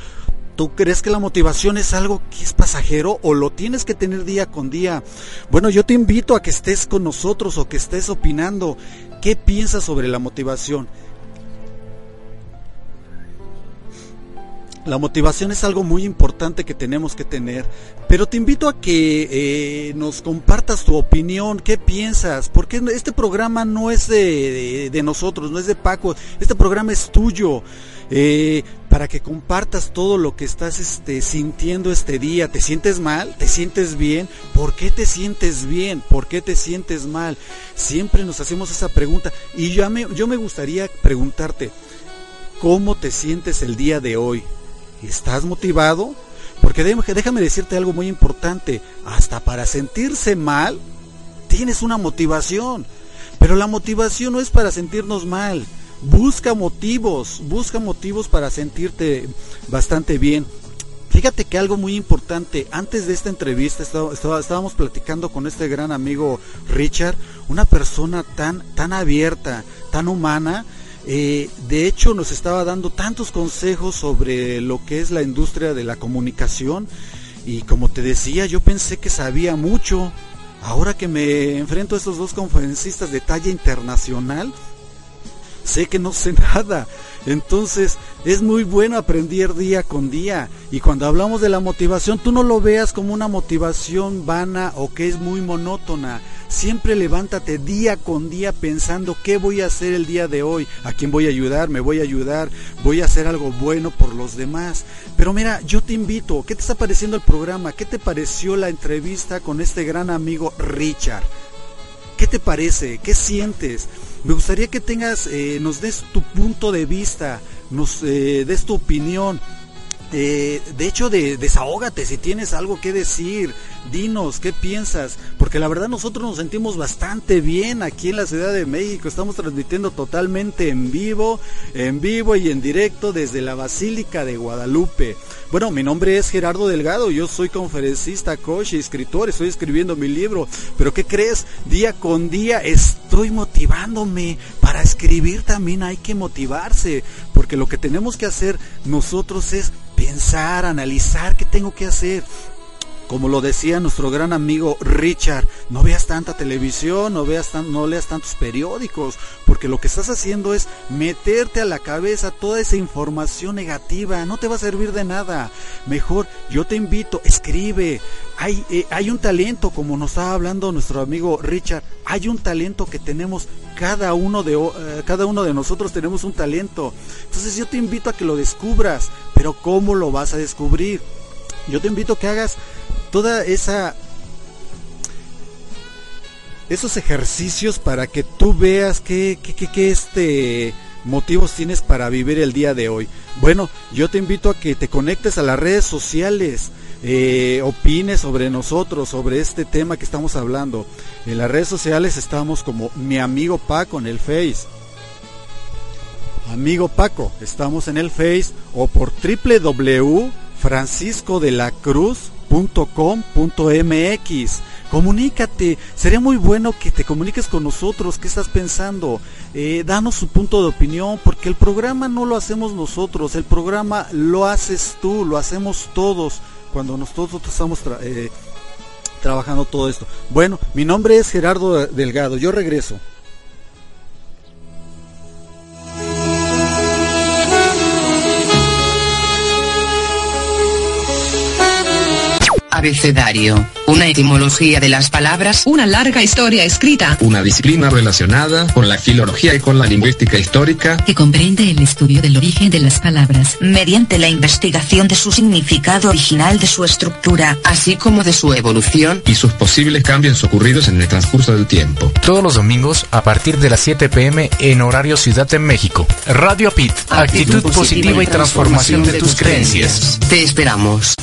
¿Tú crees que la motivación es algo que es pasajero o lo tienes que tener día con día? Bueno, yo te invito a que estés con nosotros o que estés opinando. ¿Qué piensas sobre la motivación? La motivación es algo muy importante que tenemos que tener, pero te invito a que eh, nos compartas tu opinión, qué piensas, porque este programa no es de, de- nosotros, no es de Paco, este programa es tuyo, eh, para que compartas todo lo que estás este, sintiendo este día. ¿Te sientes mal? ¿Te sientes bien? ¿Por qué te sientes bien? ¿Por qué te sientes mal? Siempre nos hacemos esa pregunta y yo me, yo me gustaría preguntarte, ¿cómo te sientes el día de hoy? ¿Estás motivado? Porque déjame, decirte algo muy importante. Hasta para sentirse mal, tienes una motivación. Pero la motivación no es para sentirnos mal. Busca motivos, busca motivos para sentirte bastante bien. Fíjate que algo muy importante, antes de esta entrevista estábamos platicando con este gran amigo Richard, una persona tan, tan abierta, tan humana, eh, de hecho nos estaba dando tantos consejos sobre lo que es la industria de la comunicación y como te decía, yo pensé que sabía mucho. Ahora que me enfrento a estos dos conferencistas de talla internacional, sé que no sé [LAUGHS] nada. Entonces es muy bueno aprender día con día. Y cuando hablamos de la motivación, tú no lo veas como una motivación vana o que es muy monótona. Siempre levántate día con día pensando qué voy a hacer el día de hoy, a quién voy a ayudar, me voy a ayudar, voy a hacer algo bueno por los demás. Pero mira, yo te invito, ¿qué te está pareciendo el programa? ¿Qué te pareció la entrevista con este gran amigo Richard? ¿Qué te parece? ¿Qué sientes? Me gustaría que tengas, eh, nos des tu punto de vista, nos eh, des tu opinión. Eh, de hecho, de, desahógate si tienes algo que decir. Dinos, ¿qué piensas? Porque la verdad nosotros nos sentimos bastante bien aquí en la Ciudad de México. Estamos transmitiendo totalmente en vivo, en vivo y en directo desde la Basílica de Guadalupe. Bueno, mi nombre es Gerardo Delgado, yo soy conferencista, coach y escritor, estoy escribiendo mi libro. Pero ¿qué crees? Día con día estoy motivándome. Para escribir también hay que motivarse, porque lo que tenemos que hacer nosotros es pensar, analizar qué tengo que hacer. Como lo decía nuestro gran amigo Richard, no veas tanta televisión, no veas tan, no leas tantos periódicos, porque lo que estás haciendo es meterte a la cabeza toda esa información negativa, no te va a servir de nada. Mejor, yo te invito, escribe. Hay, eh, hay un talento, como nos estaba hablando nuestro amigo Richard, hay un talento que tenemos cada uno de eh, cada uno de nosotros tenemos un talento. Entonces yo te invito a que lo descubras, pero ¿cómo lo vas a descubrir? Yo te invito a que hagas toda esa esos ejercicios para que tú veas qué, qué, qué, qué, este motivos tienes para vivir el día de hoy. Bueno, yo te invito a que te conectes a las redes sociales, eh, opines sobre nosotros, sobre este tema que estamos hablando. En las redes sociales estamos como mi amigo Paco en el Face. Amigo Paco, estamos en el Face o por www.franciscodelacruz.com.mx. Comunícate, sería muy bueno que te comuniques con nosotros, qué estás pensando, eh, danos su punto de opinión, porque el programa no lo hacemos nosotros, el programa lo haces tú, lo hacemos todos, cuando nosotros estamos eh, trabajando todo esto. Bueno, mi nombre es Gerardo Delgado, yo regreso. Abecedario. Una etimología de las palabras. Una larga historia escrita. Una disciplina relacionada con la filología y con la lingüística histórica. Que comprende el estudio del origen de las palabras. Mediante la investigación de su significado original, de su estructura, así como de su evolución. Y sus posibles cambios ocurridos en el transcurso del tiempo. Todos los domingos a partir de las 7 pm en horario Ciudad de México. Radio PIT. Actitud, Actitud positiva, positiva y transformación de, de tus creencias. Te esperamos.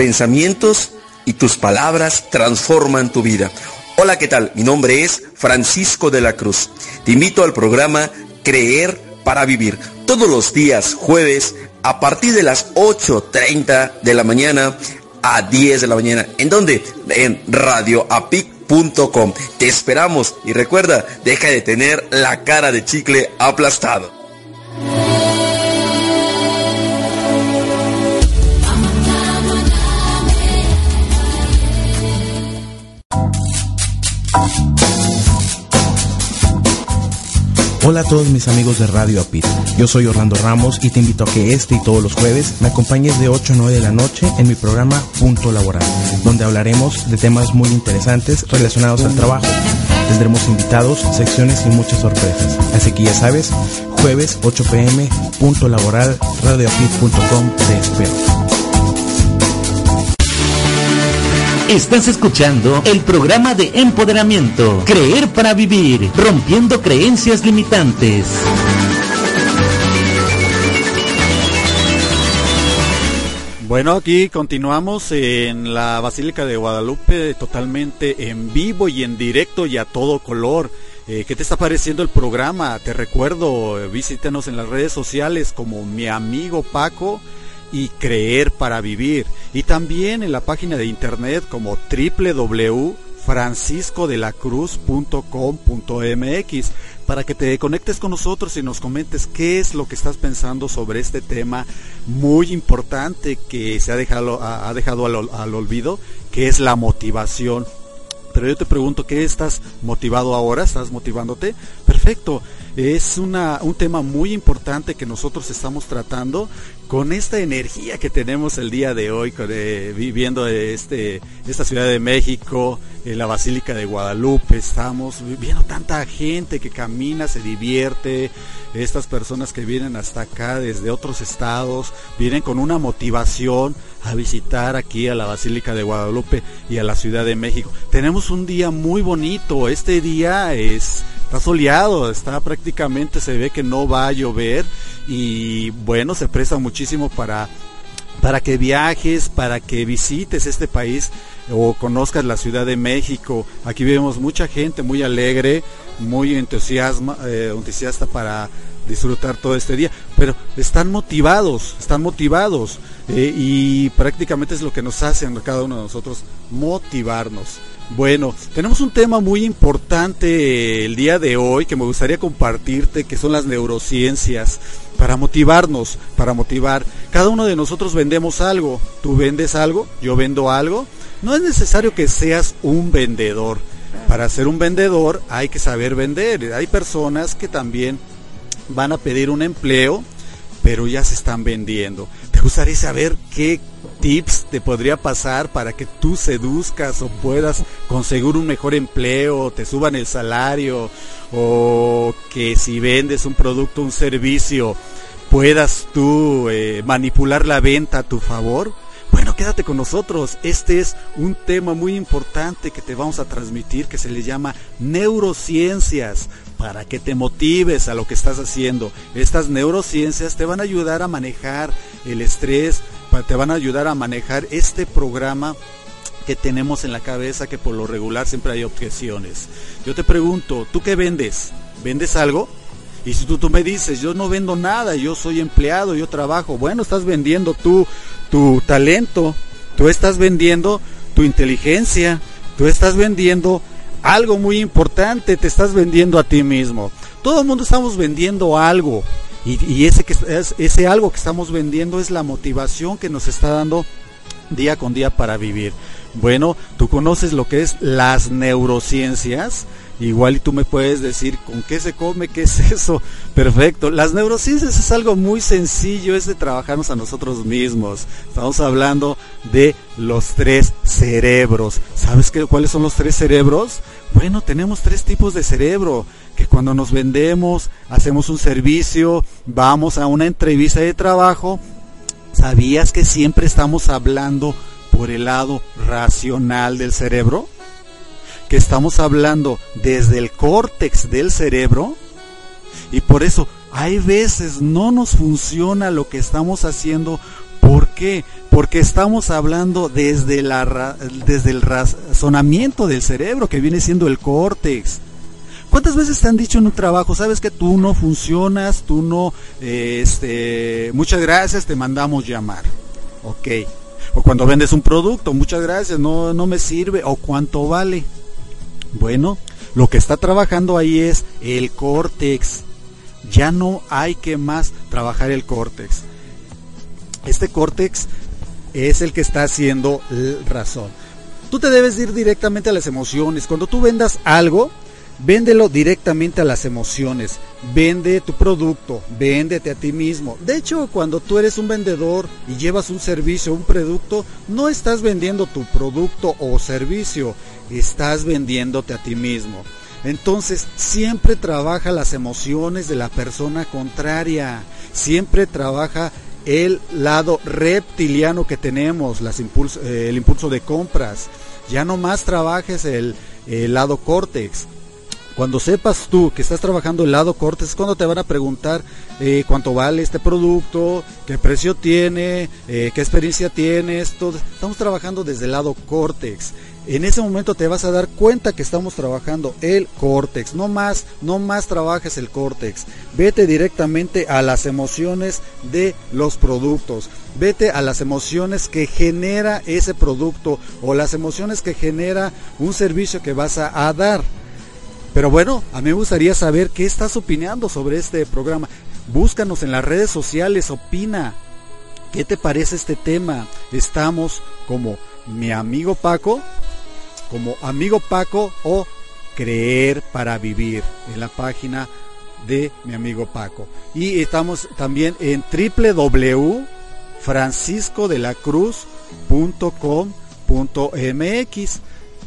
Pensamientos y tus palabras transforman tu vida. Hola, ¿qué tal? Mi nombre es Francisco de la Cruz. Te invito al programa Creer para Vivir. Todos los días jueves a partir de las 8.30 de la mañana a 10 de la mañana. ¿En dónde? En radioapic.com. Te esperamos y recuerda, deja de tener la cara de chicle aplastado. Hola a todos mis amigos de Radio Apit. Yo soy Orlando Ramos y te invito a que este y todos los jueves me acompañes de 8 a 9 de la noche en mi programa Punto Laboral, donde hablaremos de temas muy interesantes relacionados al trabajo. Tendremos invitados, secciones y muchas sorpresas. Así que ya sabes, jueves 8 pm, punto laboral, radioapit.com, te espero. Estás escuchando el programa de empoderamiento, Creer para Vivir, rompiendo creencias limitantes. Bueno, aquí continuamos en la Basílica de Guadalupe totalmente en vivo y en directo y a todo color. Eh, ¿Qué te está pareciendo el programa? Te recuerdo, eh, visítanos en las redes sociales como mi amigo Paco y Creer para Vivir. Y también en la página de internet como www.franciscodelacruz.com.mx para que te conectes con nosotros y nos comentes qué es lo que estás pensando sobre este tema muy importante que se ha dejado, ha, dejado al, al olvido, que es la motivación. Pero yo te pregunto, ¿qué estás motivado ahora? ¿Estás motivándote? Perfecto. Es una, un tema muy importante que nosotros estamos tratando con esta energía que tenemos el día de hoy, eh, viviendo este, esta Ciudad de México, en la Basílica de Guadalupe, estamos viendo tanta gente que camina, se divierte, estas personas que vienen hasta acá desde otros estados, vienen con una motivación a visitar aquí a la Basílica de Guadalupe y a la Ciudad de México. Tenemos un día muy bonito, este día es está soleado, está prácticamente se ve que no va a llover y bueno, se presta muchísimo para para que viajes, para que visites este país o conozcas la Ciudad de México. Aquí vemos mucha gente muy alegre, muy eh, entusiasta para disfrutar todo este día, pero están motivados, están motivados eh, y prácticamente es lo que nos hace a cada uno de nosotros motivarnos. Bueno, tenemos un tema muy importante el día de hoy que me gustaría compartirte, que son las neurociencias, para motivarnos, para motivar. Cada uno de nosotros vendemos algo, tú vendes algo, yo vendo algo. No es necesario que seas un vendedor. Para ser un vendedor hay que saber vender. Hay personas que también van a pedir un empleo, pero ya se están vendiendo. ¿Te gustaría saber qué tips te podría pasar para que tú seduzcas o puedas conseguir un mejor empleo, te suban el salario o que si vendes un producto, un servicio, puedas tú eh, manipular la venta a tu favor? Bueno, quédate con nosotros. Este es un tema muy importante que te vamos a transmitir que se le llama neurociencias para que te motives a lo que estás haciendo. Estas neurociencias te van a ayudar a manejar el estrés, te van a ayudar a manejar este programa que tenemos en la cabeza que por lo regular siempre hay objeciones. Yo te pregunto, ¿tú qué vendes? ¿Vendes algo? Y si tú, tú me dices, yo no vendo nada, yo soy empleado, yo trabajo, bueno, estás vendiendo tú tu talento, tú estás vendiendo tu inteligencia, tú estás vendiendo algo muy importante, te estás vendiendo a ti mismo. Todo el mundo estamos vendiendo algo. Y, ese, que, ese algo que estamos vendiendo es la motivación que nos está dando día con día para vivir. Bueno, tú conoces lo que es las neurociencias. Igual y tú me puedes decir con qué se come, qué es eso. [LAUGHS] Perfecto. Las neurociencias es algo muy sencillo, es de trabajarnos a nosotros mismos. Estamos hablando de los tres cerebros. ¿Sabes qué, cuáles son los tres cerebros? Bueno, tenemos tres tipos de cerebro. Que cuando nos vendemos, hacemos un servicio, vamos a una entrevista de trabajo, ¿sabías que siempre estamos hablando por el lado racional del cerebro? Que estamos hablando desde el córtex del cerebro y por eso hay veces no nos funciona lo que estamos haciendo porque qué? Porque estamos hablando desde, la, desde el razonamiento del cerebro que viene siendo el córtex. ¿Cuántas veces te han dicho en un trabajo, sabes que tú no funcionas, tú no, eh, este, muchas gracias, te mandamos llamar? Ok. O cuando vendes un producto, muchas gracias, no, no me sirve, o cuánto vale. Bueno, lo que está trabajando ahí es el córtex. Ya no hay que más trabajar el córtex. Este córtex es el que está haciendo razón. Tú te debes ir directamente a las emociones. Cuando tú vendas algo, véndelo directamente a las emociones. Vende tu producto, véndete a ti mismo. De hecho, cuando tú eres un vendedor y llevas un servicio, un producto, no estás vendiendo tu producto o servicio, estás vendiéndote a ti mismo. Entonces, siempre trabaja las emociones de la persona contraria. Siempre trabaja el lado reptiliano que tenemos, eh, el impulso de compras. Ya no más trabajes el, el lado córtex. Cuando sepas tú que estás trabajando el lado córtex, es cuando te van a preguntar eh, cuánto vale este producto, qué precio tiene, eh, qué experiencia tienes. Todo. Estamos trabajando desde el lado córtex. En ese momento te vas a dar cuenta que estamos trabajando el córtex. No más, no más trabajes el córtex. Vete directamente a las emociones de los productos. Vete a las emociones que genera ese producto o las emociones que genera un servicio que vas a dar. Pero bueno, a mí me gustaría saber qué estás opinando sobre este programa. Búscanos en las redes sociales, opina. ¿Qué te parece este tema? Estamos como mi amigo Paco, como amigo Paco o creer para vivir en la página de mi amigo Paco. Y estamos también en www.franciscodelacruz.com.mx.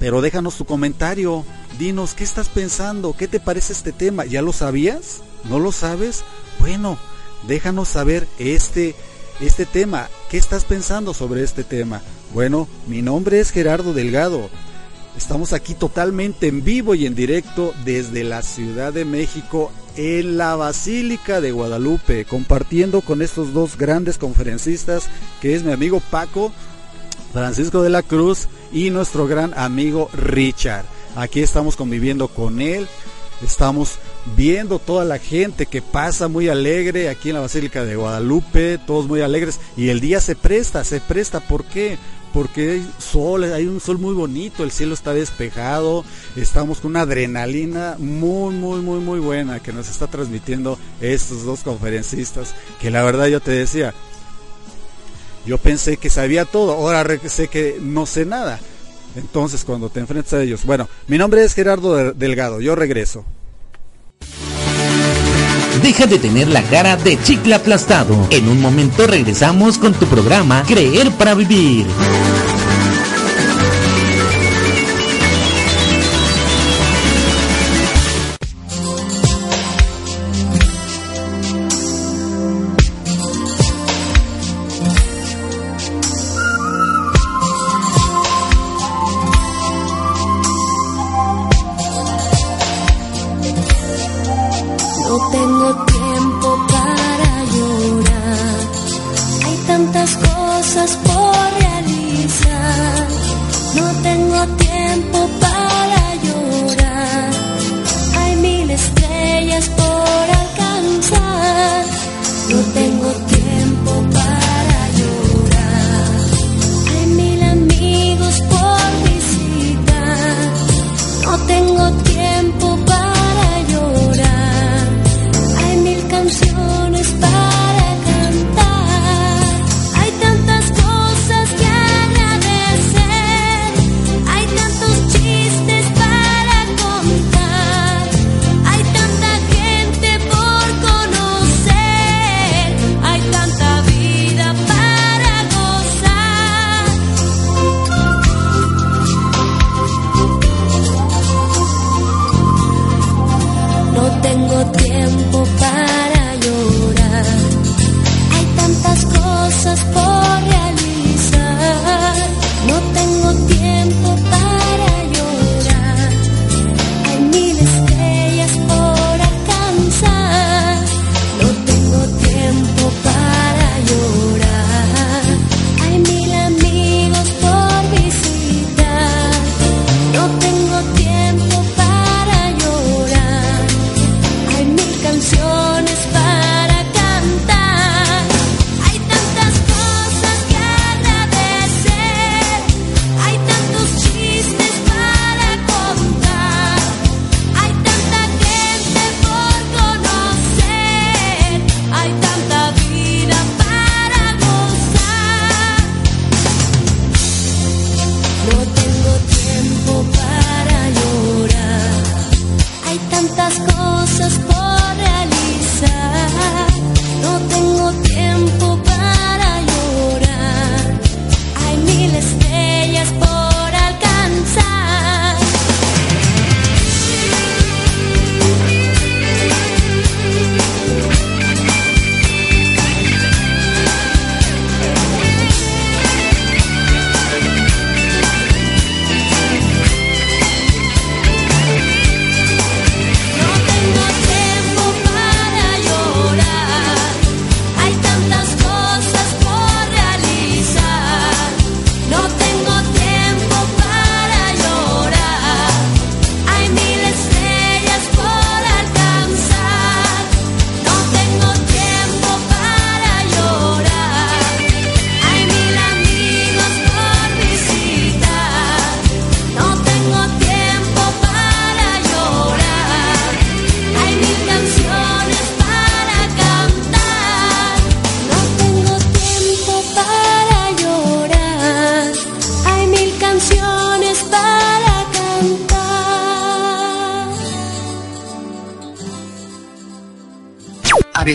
Pero déjanos tu comentario, dinos qué estás pensando, qué te parece este tema, ¿ya lo sabías? ¿No lo sabes? Bueno, déjanos saber este este tema, ¿qué estás pensando sobre este tema? Bueno, mi nombre es Gerardo Delgado. Estamos aquí totalmente en vivo y en directo desde la Ciudad de México en la Basílica de Guadalupe, compartiendo con estos dos grandes conferencistas, que es mi amigo Paco, Francisco de la Cruz y nuestro gran amigo Richard. Aquí estamos conviviendo con él, estamos viendo toda la gente que pasa muy alegre aquí en la Basílica de Guadalupe, todos muy alegres y el día se presta, se presta, ¿por qué? Porque hay sol, hay un sol muy bonito, el cielo está despejado, estamos con una adrenalina muy, muy, muy, muy buena que nos está transmitiendo estos dos conferencistas, que la verdad yo te decía, yo pensé que sabía todo, ahora sé que no sé nada. Entonces, cuando te enfrentas a ellos, bueno, mi nombre es Gerardo De- Delgado, yo regreso. Deja de tener la cara de chicle aplastado. En un momento regresamos con tu programa Creer para Vivir. Cosas por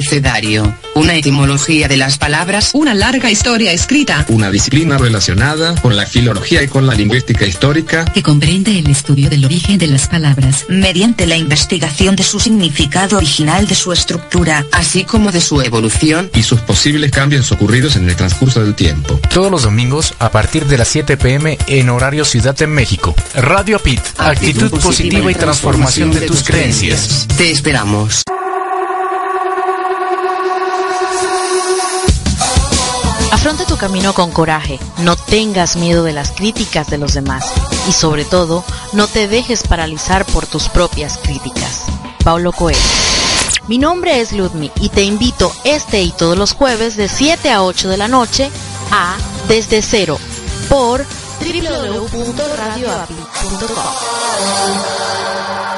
Abecedario. Una etimología de las palabras. Una larga historia escrita. Una disciplina relacionada con la filología y con la lingüística histórica. Que comprende el estudio del origen de las palabras. Mediante la investigación de su significado original, de su estructura, así como de su evolución. Y sus posibles cambios ocurridos en el transcurso del tiempo. Todos los domingos a partir de las 7 pm en horario Ciudad de México. Radio PIT. Actitud, positiva y transformación de tus creencias. Te esperamos. Camino con coraje, no tengas miedo de las críticas de los demás y sobre todo, no te dejes paralizar por tus propias críticas. Paulo Coelho. Mi nombre es Ludmi y te invito este y todos los jueves de 7 a 8 de la noche a Desde Cero por www.radioapi.com.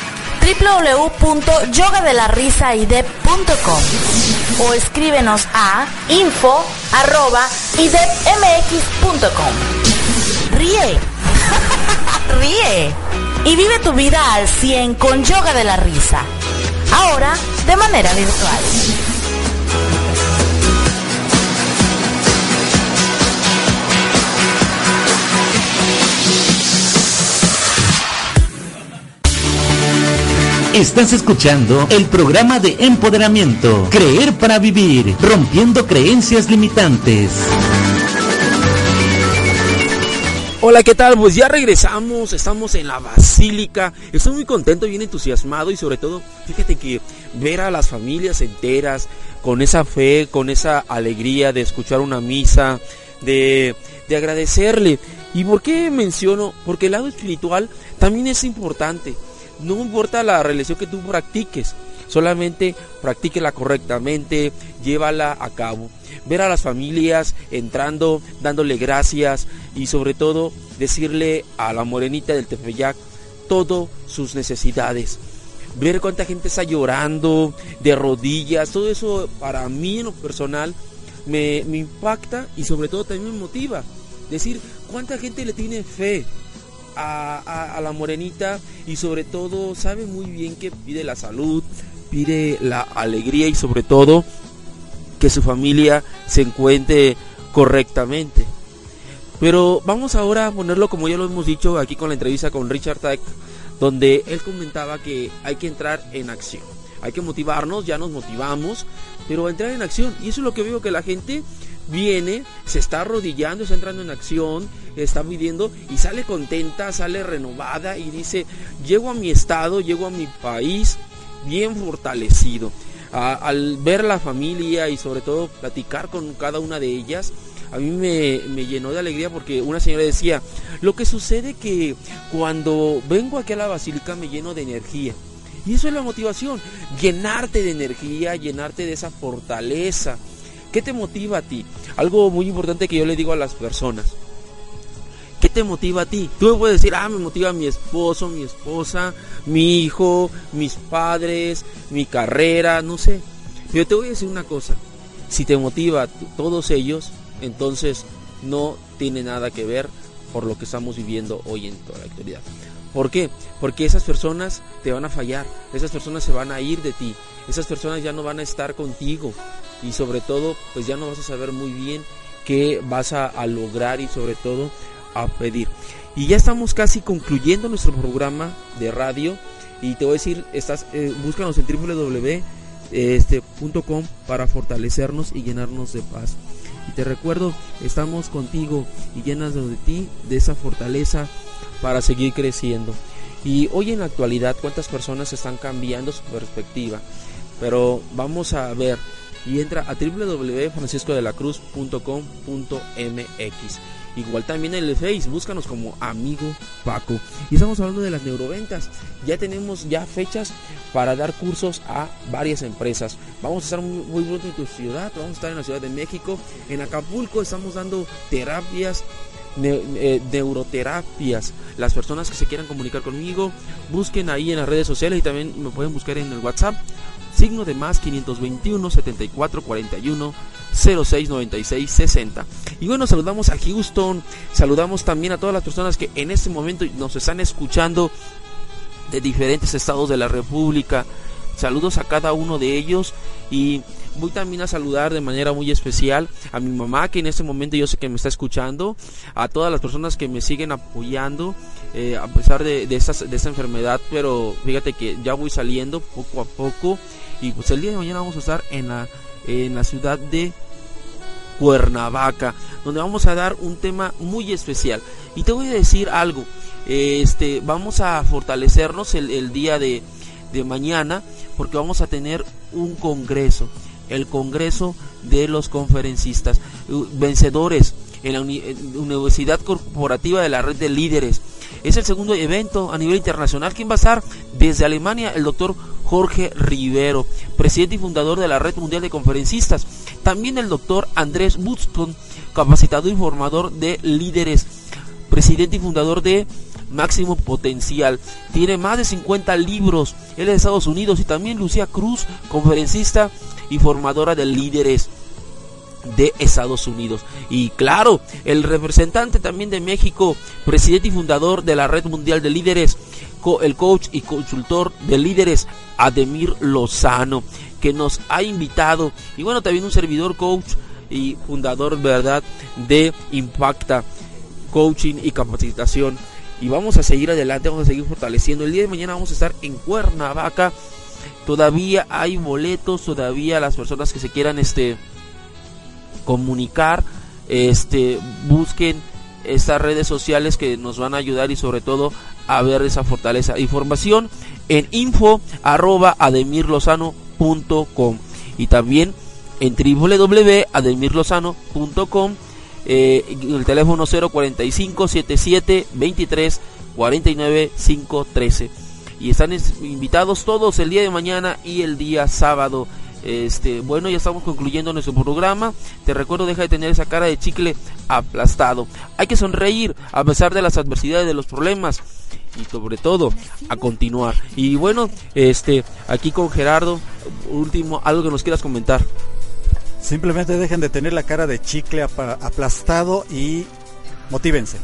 www.yogadelarisaidep.com o escríbenos a info@idepmx.com. Ríe. [LAUGHS] Ríe. Y vive tu vida al 100 con Yoga de la Risa. Ahora de manera virtual. Estás escuchando el programa de empoderamiento, Creer para Vivir, rompiendo creencias limitantes. Hola, ¿qué tal? Pues ya regresamos, estamos en la Basílica. Estoy muy contento, bien entusiasmado y sobre todo, fíjate que ver a las familias enteras con esa fe, con esa alegría de escuchar una misa, de, de agradecerle. ¿Y por qué menciono? Porque el lado espiritual también es importante. No importa la religión que tú practiques, solamente practíquela correctamente, llévala a cabo. Ver a las familias entrando, dándole gracias y sobre todo decirle a la morenita del Tepeyac todas sus necesidades. Ver cuánta gente está llorando de rodillas, todo eso para mí en lo personal me, me impacta y sobre todo también me motiva. Decir cuánta gente le tiene fe a, la morenita y sobre todo sabe muy bien que pide la salud, pide la alegría y sobre todo que su familia se encuentre correctamente. Pero vamos ahora a ponerlo como ya lo hemos dicho aquí con la entrevista con Richard Tech, donde él comentaba que hay que entrar en acción. Hay que motivarnos, ya nos motivamos, pero entrar en acción. Y eso es lo que veo que la gente viene, se está arrodillando, está entrando en acción, está pidiendo y sale contenta, sale renovada y dice, llego a mi estado, llego a mi país bien fortalecido. Al ver la familia y sobre todo platicar con cada una de ellas, a mí me, me, llenó de alegría porque una señora decía, lo que sucede que cuando vengo aquí a la basílica me lleno de energía. Y eso es la motivación, llenarte de energía, llenarte de esa fortaleza. ¿Qué te motiva a ti? Algo muy importante que yo le digo a las personas. ¿Qué te motiva a ti? Tú me puedes decir, ah, me motiva mi esposo, mi esposa, mi hijo, mis padres, mi carrera, no sé. Pero te voy a decir una cosa. Si te motiva todos ellos, entonces no tiene nada que ver por lo que estamos viviendo hoy en toda la actualidad. ¿Por qué? Porque esas personas te van a fallar, esas personas se van a ir de ti, esas personas ya no van a estar contigo y sobre todo pues ya no vas a saber muy bien qué vas a, lograr y sobre todo a pedir. Y ya estamos casi concluyendo nuestro programa de radio Y te voy a decir, estás, eh, búscanos en www.com para fortalecernos y llenarnos de paz. Y te recuerdo, estamos contigo y llenas de ti de esa fortaleza para seguir creciendo. Y hoy en la actualidad, ¿cuántas personas están cambiando su perspectiva? Pero vamos a ver y entra a www.franciscodelacruz.com.mx. Igual también en el Face, búscanos como amigo Paco. Y estamos hablando de las neuroventas. Ya tenemos ya fechas para dar cursos a varias empresas. Vamos a estar muy, muy pronto en tu ciudad, vamos a estar en la Ciudad de México. En Acapulco estamos dando terapias ne- eh, neuroterapias. Las personas que se quieran comunicar conmigo, busquen ahí en las redes sociales y también me pueden buscar en el WhatsApp. Signo de más 521 74 41 06 96 60. Y bueno, saludamos a Houston, saludamos también a todas las personas que en este momento nos están escuchando de diferentes estados de la República. Saludos a cada uno de ellos y voy también a saludar de manera muy especial a mi mamá que en este momento yo sé que me está escuchando, a todas las personas que me siguen apoyando eh, a pesar de, de, de esta enfermedad, pero fíjate que ya voy saliendo poco a poco y pues el día de mañana vamos a estar en la, en la ciudad de Cuernavaca, donde vamos a dar un tema muy especial. Y te voy a decir algo, este, vamos a fortalecernos el, día de, de mañana porque vamos a tener un congreso, el congreso de los conferencistas, vencedores en la Universidad Corporativa de la Red de Líderes. Es el segundo evento a nivel internacional. ¿Quién va a estar? Desde Alemania, el doctor Jorge Rivero, presidente y fundador de la Red Mundial de Conferencistas. También el doctor Andrés Buxton, capacitador y formador de líderes, presidente y fundador de Máximo Potencial. Tiene más de 50 libros. Él es de Estados Unidos. Y también Lucía Cruz, conferencista y formadora de líderes de Estados Unidos. Y claro, el representante también de México, presidente y fundador de la Red Mundial de Líderes, el coach y consultor de líderes, Ademir Lozano, que nos ha invitado. Y bueno, también un servidor coach y fundador, ¿verdad?, de Impacta Coaching y Capacitación. Y vamos a seguir adelante, vamos a seguir fortaleciendo. El día de mañana vamos a estar en Cuernavaca. Todavía hay boletos, todavía las personas que se quieran este comunicar, este, busquen estas redes sociales que nos van a ayudar y sobre todo a ver esa fortaleza. Información en info arroba ademirlozano.com y también en www.ademirlozano.com eh, el teléfono 045 77 23 49 513 y están es- invitados todos el día de mañana y el día sábado. Este, bueno, ya estamos concluyendo nuestro programa. Te recuerdo, deja de tener esa cara de chicle aplastado. Hay que sonreír a pesar de las adversidades, de los problemas y sobre todo a continuar. Y bueno, este, aquí con Gerardo, último, algo que nos quieras comentar. Simplemente dejen de tener la cara de chicle aplastado y motívense.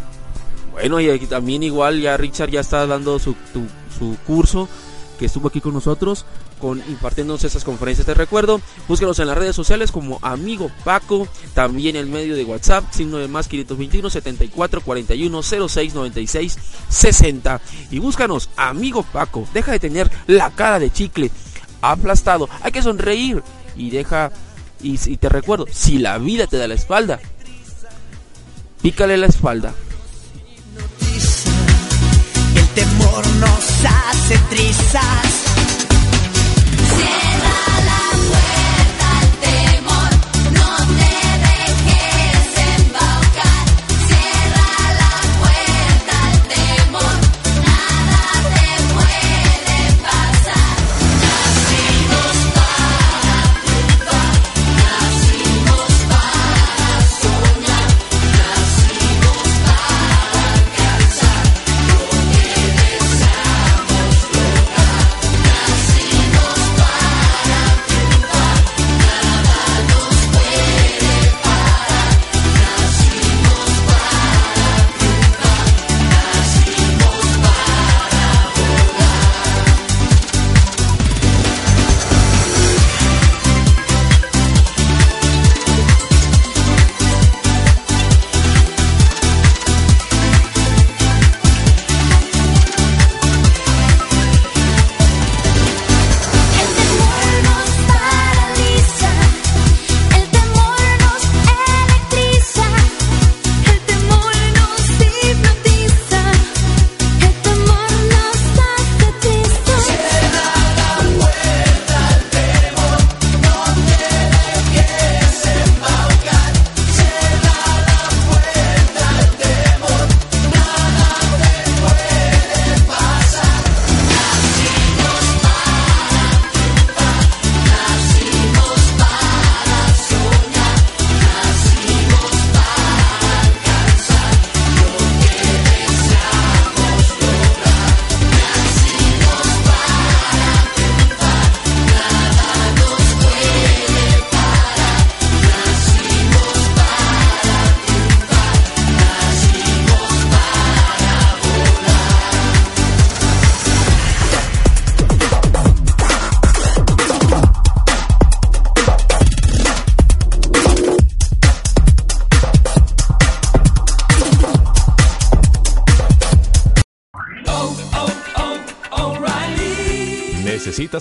Bueno, y aquí también igual ya Richard ya está dando su, tu- su curso que estuvo aquí con nosotros con impartiéndonos esas conferencias. Te recuerdo, búscanos en las redes sociales como Amigo Paco, también en medio de WhatsApp, signo de más 521 74 41 06 96 60. Y búscanos Amigo Paco, deja de tener la cara de chicle aplastado, hay que sonreír y deja, y te recuerdo, si la vida te da la espalda, pícale la espalda. Temor nos hace trizas.